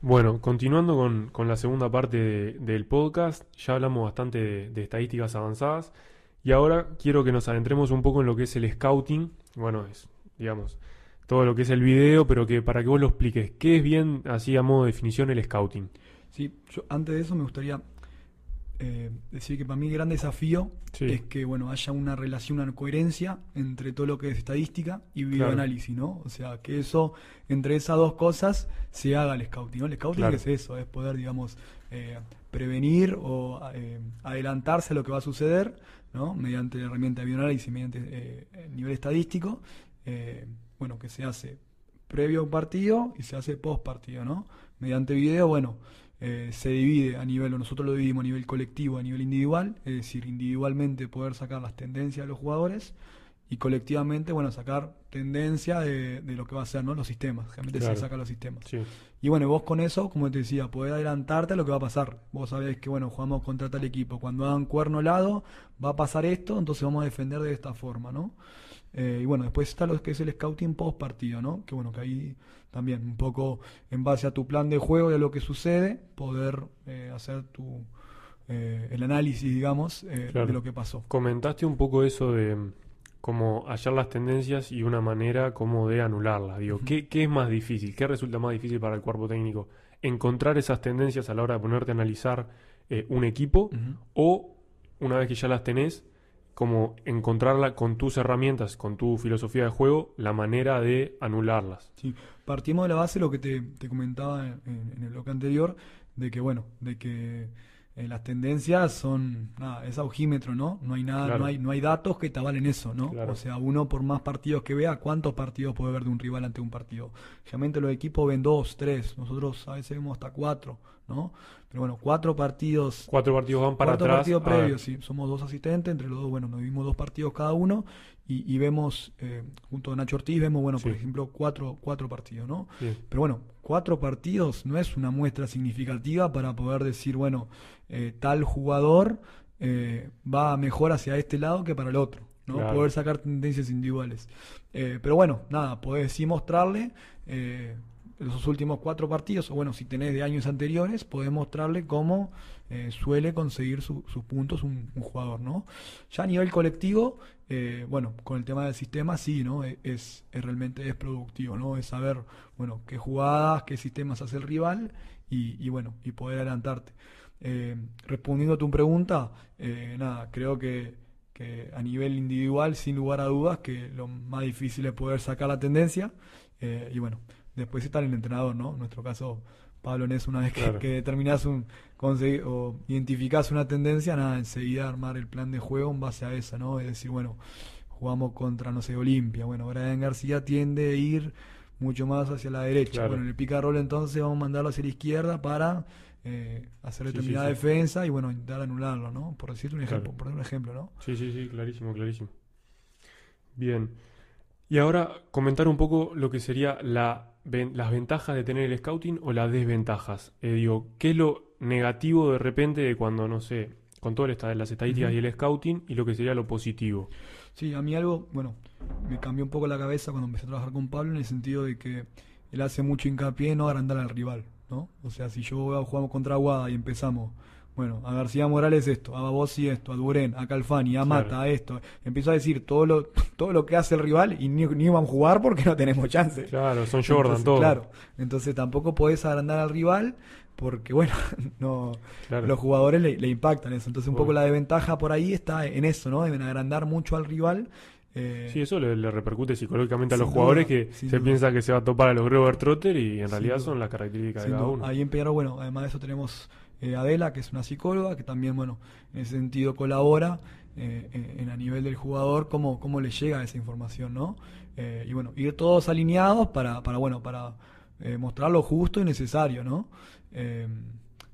Bueno, continuando con, la segunda parte del podcast, ya hablamos bastante de, estadísticas avanzadas y ahora quiero que nos adentremos un poco en lo que es el scouting. Bueno, es, digamos, todo lo que es el video, pero que para que vos lo expliques, ¿qué es bien, así a modo de definición, el scouting? Sí, yo antes de eso me gustaría eh, decir que para mí el gran desafío es que bueno haya una relación, una coherencia entre todo lo que es estadística y videoanálisis, ¿no? O sea, que eso, entre esas dos cosas, se haga el scouting, ¿no? El scouting es eso, es poder, digamos, eh, prevenir o eh, adelantarse a lo que va a suceder, ¿no? Mediante la herramienta de videoanálisis, mediante el nivel estadístico, bueno, que se hace previo a un partido y se hace post partido, ¿no? Mediante video, bueno, eh, se divide a nivel, o nosotros lo dividimos a nivel colectivo, a nivel individual, es decir, individualmente poder sacar las tendencias de los jugadores y colectivamente, bueno, sacar tendencia de, lo que va a ser, ¿no? Los sistemas, realmente se sacan los sistemas. Y bueno, vos con eso, como te decía, podés adelantarte a lo que va a pasar. Vos sabés que, bueno, jugamos contra tal equipo. Cuando hagan cuerno lado, va a pasar esto, entonces vamos a defender de esta forma, ¿no? Eh, y bueno, después está lo que es el scouting post partido, ¿no? Que bueno, que ahí también un poco en base a tu plan de juego y a lo que sucede, poder eh, hacer tu, eh, el análisis, digamos, eh, Claro. de lo que pasó. Comentaste un poco eso de mm, como hallar las tendencias y una manera como de anularlas. Digo. ¿qué, qué es más difícil? ¿Qué resulta más difícil para el cuerpo técnico? ¿Encontrar esas tendencias a la hora de ponerte a analizar un equipo? O una vez que ya las tenés, como encontrarla con tus herramientas, con tu filosofía de juego, la manera de anularlas. Sí, partimos de la base lo que te, te comentaba en, en el bloque anterior, de que bueno, de que eh, las tendencias son, nada, es aujímetro, ¿no? No hay nada, Claro. no hay, no hay datos que te avalen eso, ¿no? Claro. O sea, uno por más partidos que vea, ¿cuántos partidos puede ver de un rival ante un partido? Generalmente los equipos ven dos, tres, nosotros a veces vemos hasta cuatro, ¿no? Pero bueno, cuatro partidos Cuatro partidos van para Cuarto atrás. partido a ver, previo, sí. Somos dos asistentes, entre los dos, bueno, nos vimos dos partidos cada uno y, y vemos, eh, junto a Nacho Ortiz, vemos, bueno, por ejemplo, cuatro, cuatro partidos, ¿no? bien. Pero bueno, cuatro partidos no es una muestra significativa para poder decir, bueno, eh, tal jugador eh, va mejor hacia este lado que para el otro, ¿no? Claro. Poder sacar tendencias individuales. Eh, pero bueno, nada, podés sí mostrarle eh, esos últimos cuatro partidos, o bueno, si tenés de años anteriores, podés mostrarle cómo eh, suele conseguir su- sus puntos un, jugador, ¿no? Ya a nivel colectivo, eh, bueno, con el tema del sistema, sí, ¿no? E- Es, realmente es productivo, ¿no? Es saber, bueno, qué jugadas, qué sistemas hace el rival y, bueno, y poder adelantarte. Eh, respondiendo a tu pregunta, nada, creo que, que a nivel individual, sin lugar a dudas, que lo más difícil es poder sacar la tendencia y bueno, después está el entrenador, ¿no? En nuestro caso, Pablo Nes, una vez que, Claro. que determinás un, conseguir, o identificás una tendencia, nada, enseguida armar el plan de juego en base a esa, ¿no? Es decir, bueno, jugamos contra, no sé, Olimpia. Bueno, Brian García tiende a ir mucho más hacia la derecha. Claro. Bueno, en el pick and roll entonces vamos a mandarlo hacia la izquierda para eh, hacer Sí, sí, determinada sí. defensa y bueno, intentar anularlo, ¿no? Por decirte un ejemplo, Claro. por un ejemplo, ¿no? Sí, sí, sí, clarísimo, clarísimo. Bien. Y ahora comentar un poco lo que sería la, ven- las ventajas de tener el scouting o las desventajas. Eh, digo, ¿qué es lo negativo de repente de cuando, no sé, con esta- las estadísticas y el scouting y lo que sería lo positivo? Sí, a mí algo, bueno, me cambió un poco la cabeza cuando empecé a trabajar con Pablo en el sentido de que él hace mucho hincapié en no agrandar al rival, ¿no? O sea, si yo jugamos contra Aguada y empezamos, bueno, a García Morales esto, a Babossi esto, a Durén, a Calfani, a Mata, Claro. a esto, empiezo a decir todo lo, todo lo que hace el rival y ni, ni vamos a jugar porque no tenemos chance. Claro, son Jordan, Entonces, todo. Claro, entonces tampoco podés agrandar al rival porque, bueno, no, Claro. los jugadores le, le impactan eso. Entonces, un poco la desventaja por ahí está en eso, ¿no? Deben agrandar mucho al rival. eh, Sí, eso le, le repercute psicológicamente a los jugadores duda, que se duda. piensa que se va a topar a los Grover Trotter y en Sin realidad duda. son las características de cada uno. Ahí en Peñarol, bueno, además de eso tenemos eh, Adela, que es una psicóloga, que también, bueno, en ese sentido colabora eh, en, a nivel del jugador, cómo, cómo le llega esa información, ¿no? Eh, y bueno, ir todos alineados para, para bueno, para eh, mostrar lo justo y necesario, ¿no?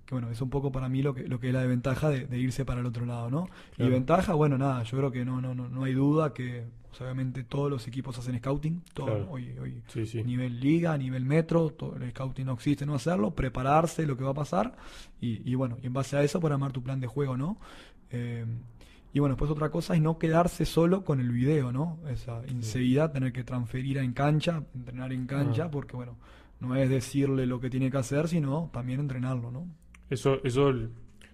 Que bueno, es un poco para mí lo que, lo que es la desventaja de, de irse para el otro lado, ¿no? Claro. Y ventaja, bueno, nada, yo creo que no, no, no, no hay duda que pues, obviamente todos los equipos hacen scouting, todo, Claro. hoy, hoy Sí, sí. nivel liga, a nivel metro, todo el scouting no existe no hacerlo, prepararse lo que va a pasar y, y bueno, y en base a eso para armar tu plan de juego, ¿no? Eh, y bueno, después otra cosa es no quedarse solo con el video, ¿no? Esa enseguida tener que transferir a en cancha, entrenar en cancha, Ah. porque bueno, no es decirle lo que tiene que hacer, sino también entrenarlo, ¿no? Eso, eso,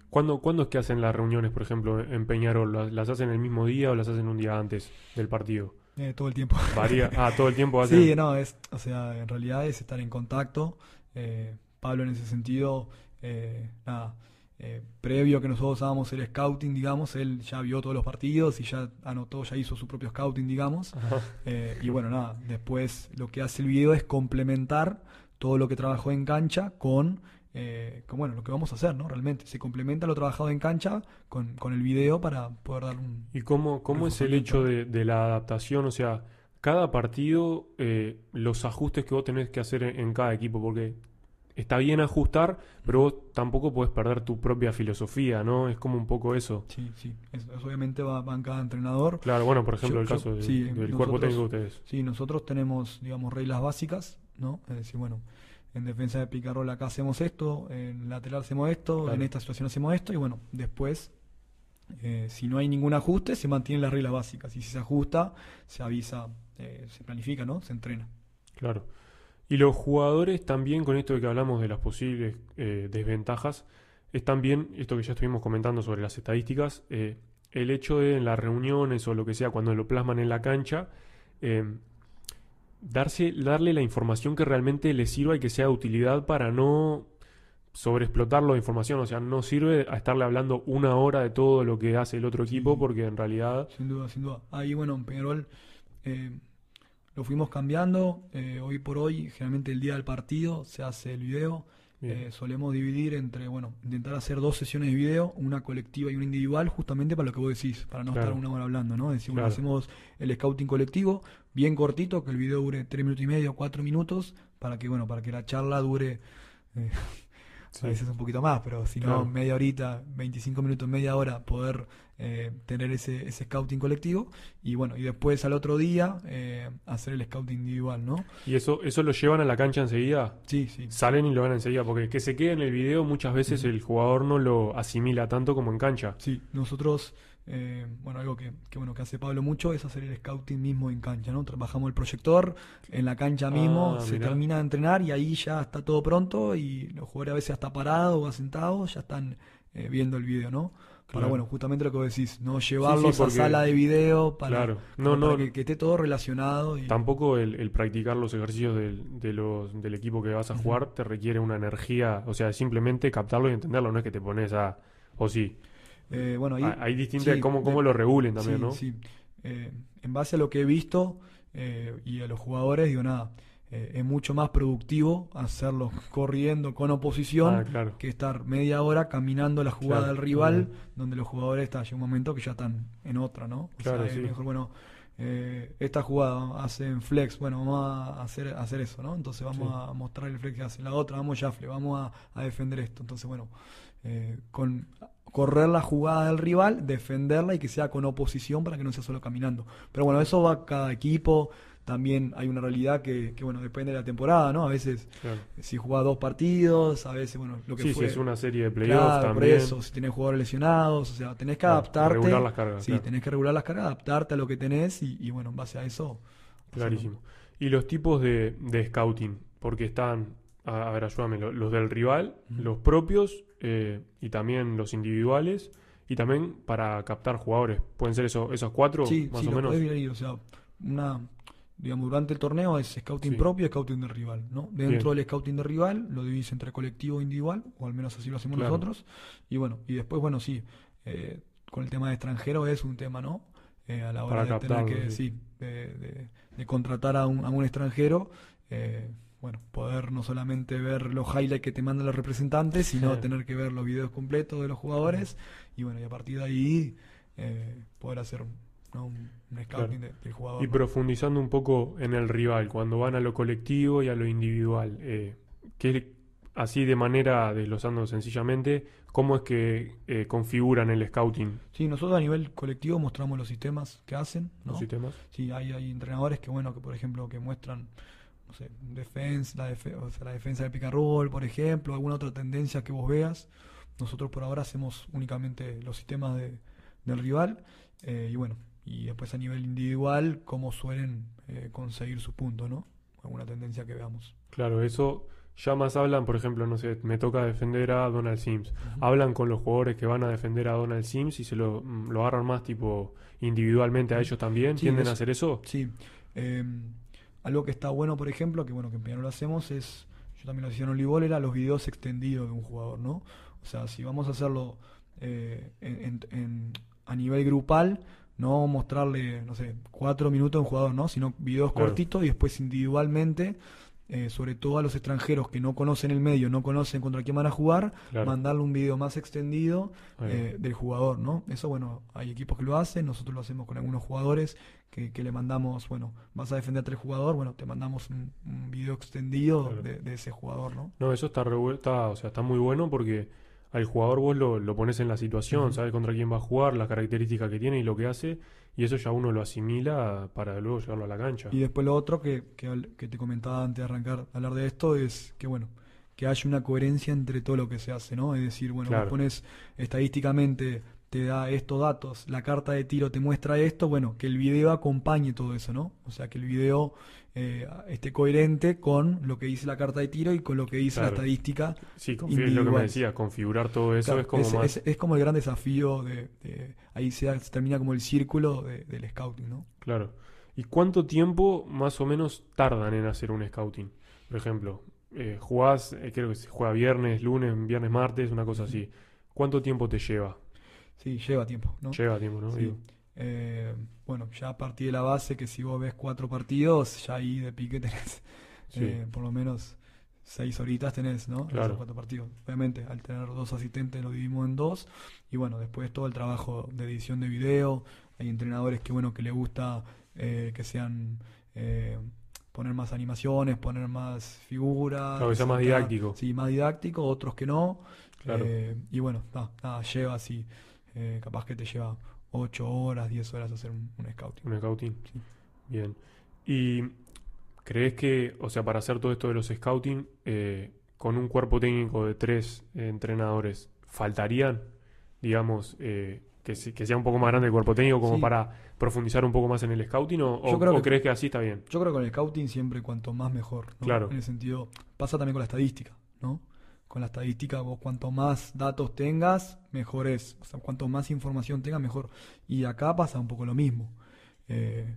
¿cuándo, ¿cuándo es que hacen las reuniones, por ejemplo, en Peñarol? ¿Las, las hacen el mismo día o las hacen un día antes del partido? Eh, todo el tiempo. Varía. Ah, todo el tiempo hacen. Sí, no, es, o sea, en realidad es estar en contacto. Eh, Pablo en ese sentido, eh, nada, eh, previo a que nosotros hagamos el scouting, digamos, él ya vio todos los partidos y ya anotó, ya hizo su propio scouting, digamos. Eh, y bueno, nada, después lo que hace el video es complementar todo lo que trabajó en cancha con, eh, con, bueno, lo que vamos a hacer, ¿no? Realmente, se complementa lo trabajado en cancha con, con el video para poder dar un... ¿Y cómo, cómo es el hecho de, de la adaptación? O sea, cada partido, eh, los ajustes que vos tenés que hacer en, en cada equipo, porque está bien ajustar, pero vos tampoco podés perder tu propia filosofía, ¿no? Es como un poco eso. Sí, sí, eso, eso obviamente va, va en cada entrenador. Claro, bueno, por ejemplo, Yo- el yo- caso de- sí, del cuerpo nosotros- técnico de ustedes. Sí, nosotros tenemos, digamos, reglas básicas, ¿no? Es decir, bueno, en defensa de picarrol acá hacemos esto, en lateral hacemos esto, Claro. en esta situación hacemos esto, y bueno, después, eh, si no hay ningún ajuste, se mantienen las reglas básicas. Y si se ajusta, se avisa, eh, se planifica, ¿no? Se entrena. Claro. Y los jugadores también, con esto de que hablamos de las posibles eh, desventajas, es también esto que ya estuvimos comentando sobre las estadísticas, el hecho de en las reuniones o lo que sea, cuando lo plasman en la cancha, eh, darse, darle la información que realmente le sirva y que sea de utilidad para no sobreexplotarlo de información. O sea, no sirve a estarle hablando una hora de todo lo que hace el otro equipo, Sí. porque en realidad. Sin duda, sin duda. Ahí, bueno, en Peñarol eh, lo fuimos cambiando. eh, hoy por hoy, generalmente el día del partido se hace el video. Eh, solemos dividir entre, bueno, intentar hacer dos sesiones de video, una colectiva y una individual, justamente para lo que vos decís, para no Claro. estar una hora hablando, ¿no? Bueno, Claro. hacemos el scouting colectivo, bien cortito, que el video dure tres minutos y medio, cuatro minutos, para que, bueno, para que la charla dure eh, Sí. a veces un poquito más, pero si no, Claro. media horita, 25 minutos, media hora, poder eh, tener ese, ese scouting colectivo y bueno, y después al otro día eh, hacer el scouting individual, ¿no? Y eso, eso lo llevan a la cancha enseguida. Sí, sí. Salen y lo van enseguida, porque que se quede en el video muchas veces el jugador no lo asimila tanto como en cancha. Sí, nosotros, eh, bueno, algo que, que, bueno que hace Pablo mucho es hacer el scouting mismo en cancha, ¿no? Trabajamos el proyector en la cancha mismo, Ah, se mirá. termina de entrenar y ahí ya está todo pronto y los jugadores a veces hasta parados o sentados ya están eh, viendo el video, ¿no? Para, Claro. bueno, justamente lo que vos decís, no llevarlos porque- a sala de video para, Claro. No, para no. que, que esté todo relacionado y Tampoco el, el practicar los ejercicios del, de los, del equipo que vas a jugar te requiere una energía, o sea, simplemente captarlo y entenderlo, no es que te pones a... O sí, eh, bueno, ahí, hay, hay distintas... sí, cómo, cómo de- lo regulen también, ¿no? sí. Eh, en base a lo que he visto eh, y a los jugadores, digo nada, eh, es mucho más productivo hacerlo corriendo con oposición Ah, claro. que estar media hora caminando la jugada Claro, del rival, donde los jugadores está, llega un momento que ya están en otra, ¿no? O Claro, sea, es mejor, bueno, eh, esta jugada hacen flex, bueno, vamos a hacer, hacer eso, ¿no? Entonces vamos Sí. a mostrar el flex que hace la otra, vamos Jafle, vamos a, a defender esto. Entonces, bueno, eh, con correr la jugada del rival, defenderla y que sea con oposición para que no sea solo caminando. Pero bueno, eso va cada equipo. También hay una realidad que, que, bueno, depende de la temporada, ¿no? A veces Claro. si jugás dos partidos, a veces, bueno, lo que Sí, fue. si es una serie de playoffs Claro, por también. eso, si tenés jugadores lesionados, o sea, tenés que Claro, adaptarte. regular las cargas, Sí, tenés que regular las cargas, adaptarte a lo que tenés y, y, bueno, en base a eso. Clarísimo. Y los tipos de, de scouting, porque están, a, a ver, ayúdame, lo- los del rival, los propios eh, y también los individuales, y también para captar jugadores. ¿Pueden ser eso, esos cuatro, Sí, más sí, o menos? dividir, o sea, una, digamos, durante el torneo es scouting Sí. propio y scouting de rival, ¿no? Dentro Bien. del scouting de rival lo dividís entre colectivo e individual, o al menos así lo hacemos Claro. nosotros. Y bueno, y después, bueno, sí, eh, con el tema de extranjero es un tema, ¿no? Eh, a la hora Para de tener que, sí. de, de- de contratar a un, a un extranjero, eh, bueno, poder no solamente ver los highlights que te mandan los representantes, sino Sí. tener que ver los videos completos de los jugadores y bueno, y a partir de ahí eh, poder hacer ¿no? un, un scouting Claro. de- del jugador. Y ¿no? profundizando un poco en el rival, cuando van a lo colectivo y a lo individual, eh, ¿qué- así de manera, desglosando sencillamente, ¿cómo es que eh, configuran el scouting Sí, nosotros a nivel colectivo mostramos los sistemas que hacen, ¿no? los sistemas? Sí, hay, hay entrenadores que, bueno, que por ejemplo, que muestran, no sé, defensa, la, defe- o sea, la defensa and roll, por ejemplo, alguna otra tendencia que vos veas. Nosotros por ahora hacemos únicamente los sistemas de, del rival eh, y bueno, y después a nivel individual, cómo suelen eh, conseguir sus puntos, ¿no? Alguna tendencia que veamos. Claro, eso ya más hablan, por ejemplo, no sé, me toca defender a Donald Sims. Hablan con los jugadores que van a defender a Donald Sims y se lo, mm, lo agarran más tipo individualmente a ellos también. Sí, ¿Tienden a hacer eso? Sí, eh, algo que está bueno, por ejemplo, que bueno, que en Peñarol lo hacemos es, yo también lo hacía en Olivol, era los videos extendidos de un jugador, ¿no? O sea, si vamos a hacerlo eh, en- en- en- a nivel grupal, no mostrarle, no sé, cuatro minutos a un jugador, ¿no? Sino videos Claro. cortitos y después individualmente, eh, sobre todo a los extranjeros que no conocen el medio, no conocen contra quién van a jugar, Claro. mandarle un video más extendido eh, del jugador, ¿no? Eso, bueno, hay equipos que lo hacen, nosotros lo hacemos con algunos jugadores que, que le mandamos, bueno, vas a defender a tres jugadores, bueno, te mandamos un, un video extendido Claro. de, de ese jugador, ¿no? No, eso está, revu- está, o sea, está muy bueno porque al jugador vos lo, lo pones en la situación, sabes contra quién va a jugar, las características que tiene y lo que hace, y eso ya uno lo asimila para luego llevarlo a la cancha. Y después lo otro que, que, te comentaba antes de arrancar a hablar de esto es que, bueno, que haya una coherencia entre todo lo que se hace, ¿no? Es decir, bueno, Claro. vos pones estadísticamente te da estos datos, la carta de tiro te muestra esto, bueno, que el video acompañe todo eso, ¿no? O sea, que el video eh, esté coherente con lo que dice la carta de tiro y con lo que dice la estadística. Sí, es lo que me individual. decía, configurar todo eso Claro, es como es, más... es- es como el gran desafío de, de- ahí se, se termina como el círculo de- del scouting, ¿no? Claro. ¿Y cuánto tiempo más o menos tardan en hacer un scouting? Por ejemplo, eh, jugás, eh, creo que se juega viernes, lunes, viernes, martes, una cosa así. ¿Cuánto tiempo te lleva? Sí, lleva tiempo, ¿no? Lleva tiempo, ¿no? Sí. Eh, bueno, ya a partir de la base que si vos ves cuatro partidos, ya ahí de pique tenés Sí. eh, por lo menos seis horitas tenés, ¿no? Claro. Esos cuatro partidos. Obviamente, al tener dos asistentes lo dividimos en dos. Y bueno, después todo el trabajo de edición de video. Hay entrenadores que bueno que les gusta eh, que sean eh, poner más animaciones, poner más figuras. Claro, que sea más didáctico. Sí, más didáctico, otros que no. Claro. Eh, y bueno, nada, nada, lleva así. capaz que te lleva 8 horas, 10 horas hacer un, un scouting. un scouting. Sí. Bien. ¿Y crees que, o sea, para hacer todo esto de los scouting, eh, con un cuerpo técnico de tres eh, entrenadores, faltarían, digamos, eh, que, que sea un poco más grande el cuerpo técnico como Sí. para profundizar un poco más en el scouting o, o- creo o que- crees que así está bien? Yo creo que con el scouting siempre cuanto más mejor, ¿no? Claro. En el sentido, pasa también con la estadística, ¿no? Con la estadística, vos cuanto más datos tengas, mejor es. O sea, cuanto más información tengas, mejor. Y acá pasa un poco lo mismo. Eh,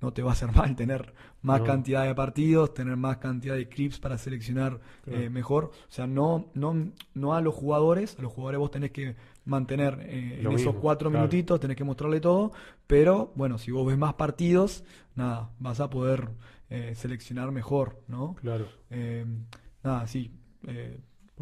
no te va a hacer mal tener más No. cantidad de partidos, tener más cantidad de clips para seleccionar Claro. eh, mejor. O sea, no, no, no a los jugadores, a los jugadores vos tenés que mantener eh, en esos cuatro claro. minutitos, tenés que mostrarle todo, pero bueno, si vos ves más partidos, nada, vas a poder eh, seleccionar mejor, ¿no? Claro. Nada, sí.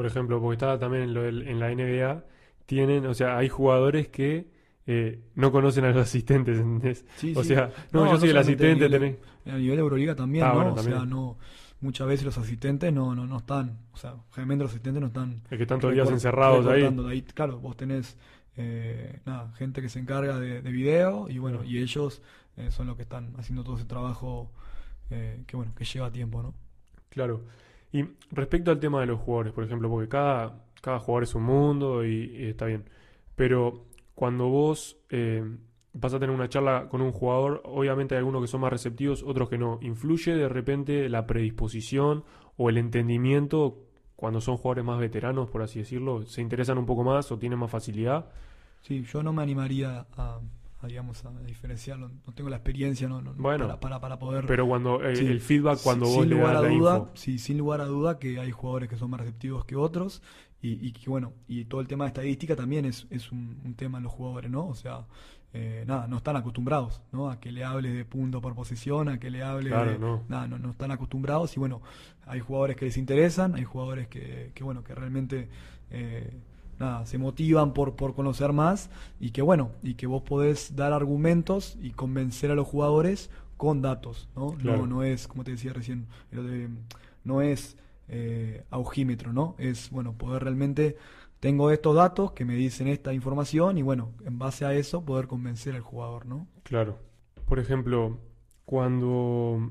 Por ejemplo, porque estaba también en, lo del- en la NBA, tienen, o sea, hay jugadores que eh, no conocen a los asistentes, ¿entendés? sí, o sí. sea, no, yo soy el solamente a asistente, nivel tenés... A nivel de Euroliga también, Ah, ¿no? bueno, o sea, no, muchas veces los asistentes no, no, no están, o sea, generalmente los asistentes no están El que están todos los días encerrados ahí. claro, vos tenés eh, nada, gente que se encarga de, de video y bueno, y ellos eh, son los que están haciendo todo ese trabajo eh, que bueno, que lleva tiempo, ¿no? Claro. Y respecto al tema de los jugadores, por ejemplo, porque cada, cada jugador es un mundo y, está bien. Pero cuando vos eh, vas a tener una charla con un jugador, obviamente hay algunos que son más receptivos, otros que no. ¿Influye de repente la predisposición o el entendimiento cuando son jugadores más veteranos, por así decirlo? ¿Se interesan un poco más o tienen más facilidad? Sí, yo no me animaría a, digamos, a diferenciarlo, no tengo la experiencia no, no- Bueno, para, para, para poder... Pero cuando eh, Sí. el feedback, cuando Sin vos le lugar das a la duda, info. sí, sin lugar a duda que hay jugadores que son más receptivos que otros y, y que bueno, y todo el tema de estadística también es, es un, un tema en los jugadores, ¿no? O sea, eh, nada, no están acostumbrados, ¿no? A que le hables de punto por posición, a que le hables Claro, de... no. Nada, no, no están acostumbrados y bueno, hay jugadores que les interesan, hay jugadores que, que bueno, que realmente... eh, Nada, se motivan por, por conocer más y que bueno, y que vos podés dar argumentos y convencer a los jugadores con datos, ¿no? Claro. No, no es, como te decía recién, no es eh, aujímetro, ¿no? Es, bueno, poder realmente, tengo estos datos que me dicen esta información y bueno, en base a eso poder convencer al jugador, ¿no? Claro. Por ejemplo, cuando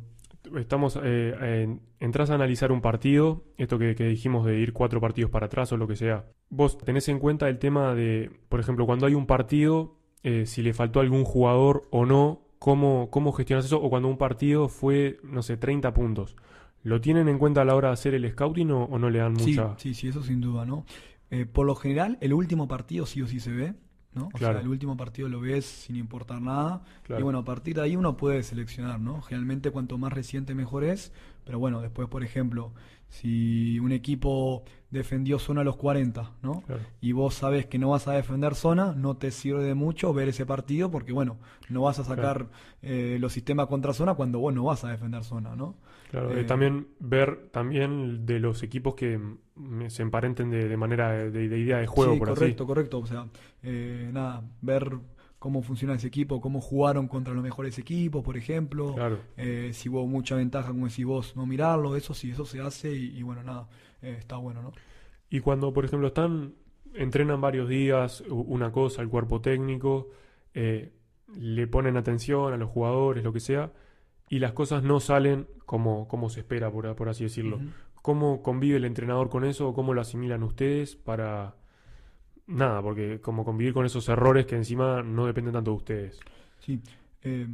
estamos, eh, en- entras a analizar un partido, esto que, que dijimos de ir cuatro partidos para atrás o lo que sea, vos tenés en cuenta el tema de, por ejemplo, cuando hay un partido, eh, si le faltó algún jugador o no, cómo, cómo gestionas eso, o cuando un partido fue, no sé, 30 puntos. ¿Lo tienen en cuenta a la hora de hacer el scouting o, o no le dan Sí, mucha... sí, sí, eso sin duda, ¿no? Eh, por lo general, el último partido sí o sí se ve, ¿no? O Claro. sea, el último partido lo ves sin importar nada. Claro. Y bueno, a partir de ahí uno puede seleccionar, ¿no? Generalmente cuanto más reciente mejor es, pero bueno, después, por ejemplo, si un equipo defendió zona a los 40, ¿no? Claro. Y vos sabes que no vas a defender zona, no te sirve de mucho ver ese partido porque, bueno, no vas a sacar eh, los sistemas contra zona cuando vos no vas a defender zona, ¿no? Claro, eh, Eh, también ver también de los equipos que mm, se emparenten de, de manera de, de idea de juego, sí, por correcto, correcto. O sea, eh, nada, ver cómo funciona ese equipo, cómo jugaron contra los mejores equipos, por ejemplo. así. Claro. Eh, si hubo mucha ventaja, como decís vos, no mirarlo, eso sí, eso se hace y, y bueno, nada, eh, está bueno, ¿no? Y cuando, por ejemplo, están, entrenan varios días, una cosa, el cuerpo técnico, le ponen atención a los jugadores, lo que sea, y las cosas no salen como, como se espera, por, por así decirlo. ¿Cómo convive el entrenador con eso o cómo lo asimilan ustedes para, nada, porque como convivir con esos errores que encima no dependen tanto de ustedes. Sí. Eh,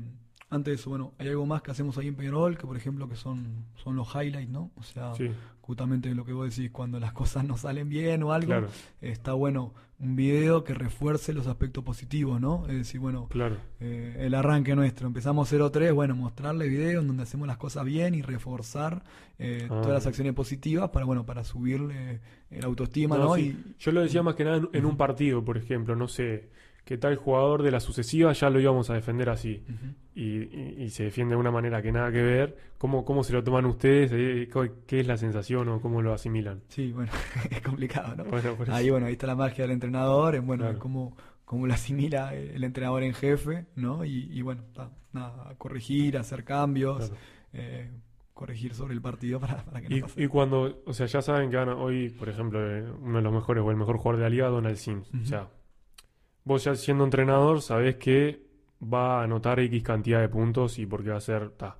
antes de eso, bueno, hay algo más que hacemos ahí en Peñarol, que por ejemplo que son, son los highlights, ¿no? O sea, Sí, justamente lo que vos decís, cuando las cosas no salen bien o algo, Claro. está bueno un video que refuerce los aspectos positivos, ¿no? Es decir, bueno, claro. eh, el arranque nuestro, empezamos 0-3, bueno, mostrarle videos en donde hacemos las cosas bien y reforzar eh, Ah. todas las acciones positivas para, bueno, para subirle el autoestima, No, ¿no? sí. Y, Yo lo decía más que nada en, en un partido, por ejemplo, no sé, que tal jugador de la sucesiva ya lo íbamos a defender así. Y, y- y se defiende de una manera que nada que ver. ¿Cómo, cómo se lo toman ustedes? Eh, ¿Qué es la sensación o cómo lo asimilan? Sí, bueno, es complicado, ¿no? Bueno, Ahí, bueno, ahí está la magia del entrenador, en, bueno, Claro. cómo, cómo lo asimila el entrenador en jefe, ¿no? Y, y bueno, nada, corregir, hacer cambios, Claro. eh, corregir sobre el partido para, para que no Y, pase. y cuando, o sea, ya saben que van a- hoy, por ejemplo, eh, uno de los mejores o el mejor jugador de la liga, Donald Sims. O sea, vos ya siendo entrenador sabés que va a anotar X cantidad de puntos y porque va a ser... ta.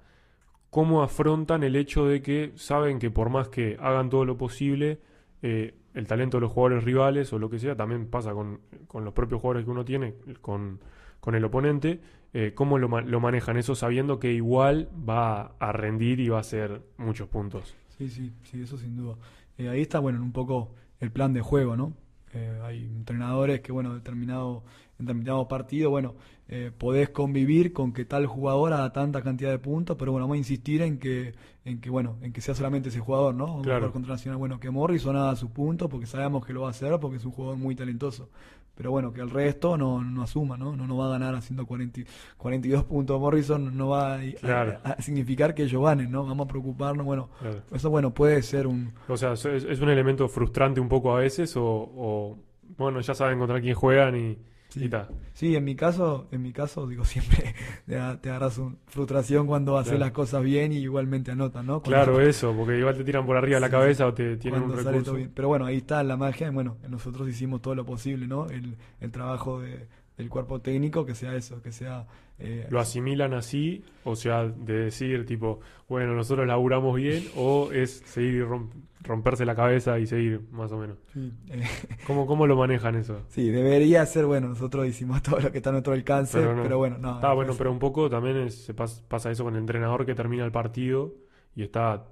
¿Cómo afrontan el hecho de que saben que por más que hagan todo lo posible, eh, el talento de los jugadores rivales o lo que sea, también pasa con, con los propios jugadores que uno tiene, con, con el oponente, eh, ¿cómo lo, lo manejan eso sabiendo que igual va a rendir y va a hacer muchos puntos? Sí, sí, sí, eso sin duda. Eh, ahí está, bueno, un poco el plan de juego, ¿no? Eh, hay entrenadores que, bueno, determinado, en determinado partido, bueno, eh, podés convivir con que tal jugador haga tanta cantidad de puntos, pero bueno, vamos a insistir en que, en que bueno, en que sea solamente ese jugador, ¿no? Claro. jugar contra Nacional, bueno, que Morrison haga sus puntos porque sabemos que lo va a hacer porque es un jugador muy talentoso. Pero bueno, que el resto no, no asuma, ¿no? No, no va a ganar haciendo 40, y- 42 puntos Morrison, no va a, a- Claro. a significar que ellos ganen, ¿no? Vamos a preocuparnos, bueno, Claro. eso, bueno, puede ser un... O sea, ¿es, es un elemento frustrante un poco a veces o, o, bueno, ya saben contra quién juegan y, Sí. y ta. Sí, en mi caso, en mi caso, digo, siempre te, agarras un, frustración cuando haces Claro. las cosas bien y igualmente anotan, ¿no? Cuando- Claro, eso, porque igual te tiran por arriba la cabeza o te tienen un cuando sale todo recurso. bien. Pero bueno, ahí está la magia. y Bueno, nosotros hicimos todo lo posible, ¿no? El, el trabajo de- del cuerpo técnico, que sea eso, que sea... eh, ¿Lo asimilan así? O sea, de decir, tipo, bueno, nosotros laburamos bien, o es seguir y rom- romperse la cabeza y seguir, más o menos. sí, eh, ¿Cómo, cómo lo manejan eso? sí, debería ser, bueno, nosotros hicimos todo lo que está a nuestro alcance, Pero pero, no. bueno, no. Está bueno, pero un poco también es- se pas- pasa eso con el entrenador que termina el partido y está.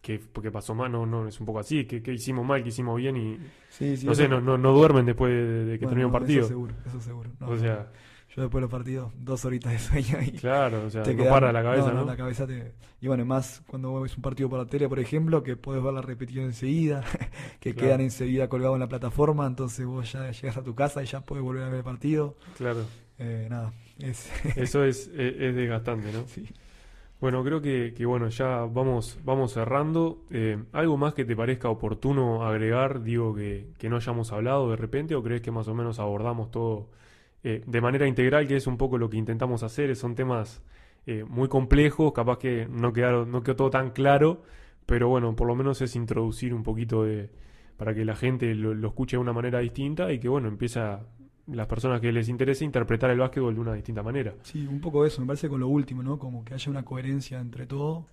Que porque pasó mal, no, no, es un poco así, que, que hicimos mal, que hicimos bien y Sí, sí, no sé, no, no, no duermen después de, de que bueno, termina un partido. Eso seguro, eso seguro. No, o sea, yo después de los partidos, dos horitas de sueño y... claro, o sea, te no para la cabeza, ¿no? la cabeza te... Y bueno, más cuando ves un partido por la tele, por ejemplo, que puedes ver la repetición enseguida, que Claro. quedan enseguida colgados en la plataforma, entonces vos ya llegas a tu casa y ya puedes volver a ver el partido. Claro, Eh, nada, es... eso es, es, es desgastante, ¿no? sí. Bueno, creo que, que bueno, ya vamos, vamos cerrando. Eh, ¿algo más que te parezca oportuno agregar, digo, que, que no hayamos hablado de repente, o crees que más o menos abordamos todo eh, de manera integral, que es un poco lo que intentamos hacer? Son temas eh, muy complejos, capaz que no quedaron, no quedó todo tan claro, pero bueno, por lo menos es introducir un poquito de para que la gente lo, lo escuche de una manera distinta y que bueno, empiece a las personas que les interese interpretar el básquetbol de una distinta manera. Sí, un poco eso, me parece con lo último, ¿no? Como que haya una coherencia entre todo,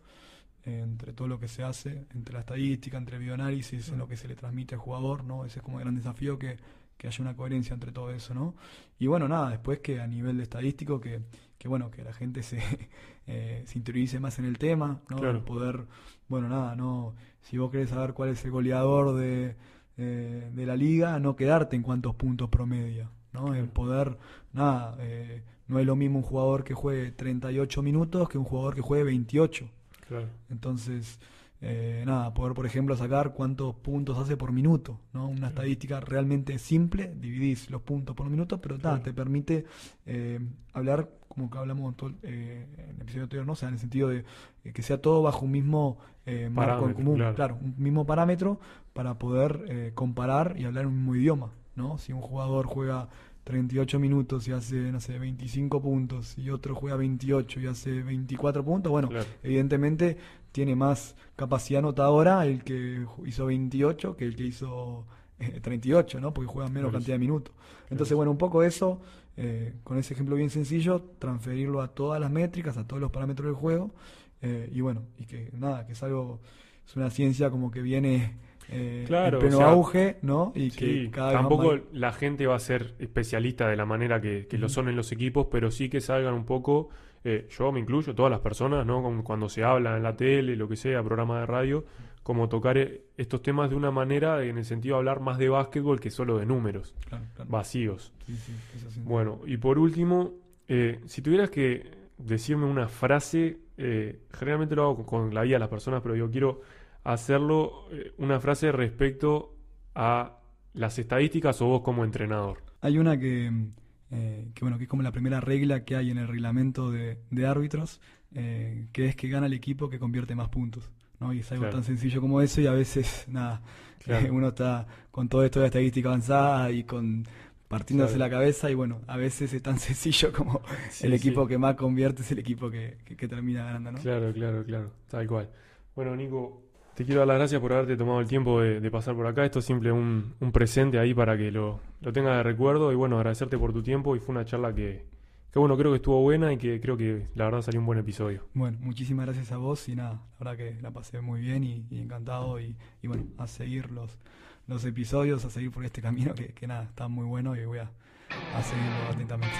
entre todo lo que se hace, entre la estadística, entre el bioanálisis, en lo que se le transmite al jugador, ¿no? Ese es como el gran desafío que, que haya una coherencia entre todo eso, ¿no? Y bueno, nada, después que a nivel de estadístico, que, que bueno, que la gente se, eh, se interiorice más en el tema, ¿no? Claro. El poder, bueno, nada, no, si vos querés saber cuál es el goleador de, eh, de la liga, no quedarte en cuántos puntos promedia, ¿no? El poder, nada, eh, no es lo mismo un jugador que juegue 38 minutos que un jugador que juegue 28. Claro. Entonces, eh, nada, poder, por ejemplo, sacar cuántos puntos hace por minuto, ¿no? Una estadística realmente simple, dividís los puntos por minuto, pero ta, te permite eh, hablar, como que hablamos todo, eh, en el episodio anterior, ¿no? O sea, en el sentido de eh, que sea todo bajo un mismo marco en común, claro. un mismo parámetro para poder eh, comparar y hablar un mismo idioma, ¿no? Si un jugador juega 38 minutos y hace, no sé, 25 puntos y otro juega 28 y hace 24 puntos, bueno, Claro. evidentemente tiene más capacidad anotadora el que hizo 28 que el que hizo eh, 38, ¿no? Porque juegan menos cantidad de minutos. Entonces, bueno, un poco eso, eh, con ese ejemplo bien sencillo, transferirlo a todas las métricas, a todos los parámetros del juego, eh, y bueno, y que nada, que es algo, es una ciencia como que viene eh, Claro, en pleno o sea, auge, ¿no? Y que Sí, cada vez tampoco más- la gente va a ser especialista de la manera que, que lo son en los equipos, pero sí que salgan un poco, eh, yo me incluyo, todas las personas, ¿no? Como Cuando se habla en la tele, lo que sea, programa de radio, como tocar eh, estos temas de una manera, en el sentido de hablar más de básquetbol que solo de números Claro, claro. vacíos. Sí, sí, duda. Bueno, y por último, eh, si tuvieras que decirme una frase, eh, generalmente lo hago con, con la vida de las personas, pero yo quiero hacerlo, eh, una frase respecto a las estadísticas o vos como entrenador. Hay una que, eh, que, bueno, que es como la primera regla que hay en el reglamento de, de árbitros, eh, que es que gana el equipo que convierte más puntos. ¿no? Y es algo Claro. tan sencillo como eso y a veces, nada, Claro. eh, uno está con todo esto de estadística avanzada y con partiéndose Claro. la cabeza y bueno, a veces es tan sencillo como Sí, el sí. equipo que más convierte es el equipo que, que- que termina ganando, ¿no? Claro, claro, claro, tal cual. Bueno, Nico, te quiero dar las gracias por haberte tomado el tiempo de, pasar por acá. Esto es simple un, un presente ahí para que lo, lo tengas de recuerdo y bueno, agradecerte por tu tiempo y fue una charla que, que bueno, creo que estuvo buena y que creo que la verdad salió un buen episodio. Bueno, muchísimas gracias a vos y nada, la verdad que la pasé muy bien y, encantado y, y bueno, a seguir los, los episodios, a seguir por este camino que, que nada, está muy bueno y voy a, a seguirlo atentamente.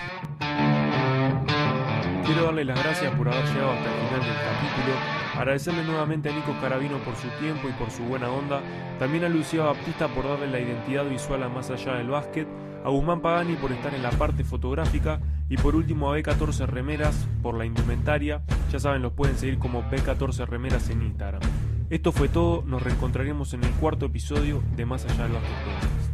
Quiero darle las gracias por haber llegado hasta el final del capítulo, agradecerle nuevamente a Nico Carabino por su tiempo y por su buena onda, también a Lucía Baptista por darle la identidad visual a más allá del básquet, a Guzmán Pagani por estar en la parte fotográfica y por último a B14 Remeras por la indumentaria, ya saben los pueden seguir como B14 Remeras en Instagram. Esto fue todo, nos reencontraremos en el cuarto episodio de Más allá del básquet.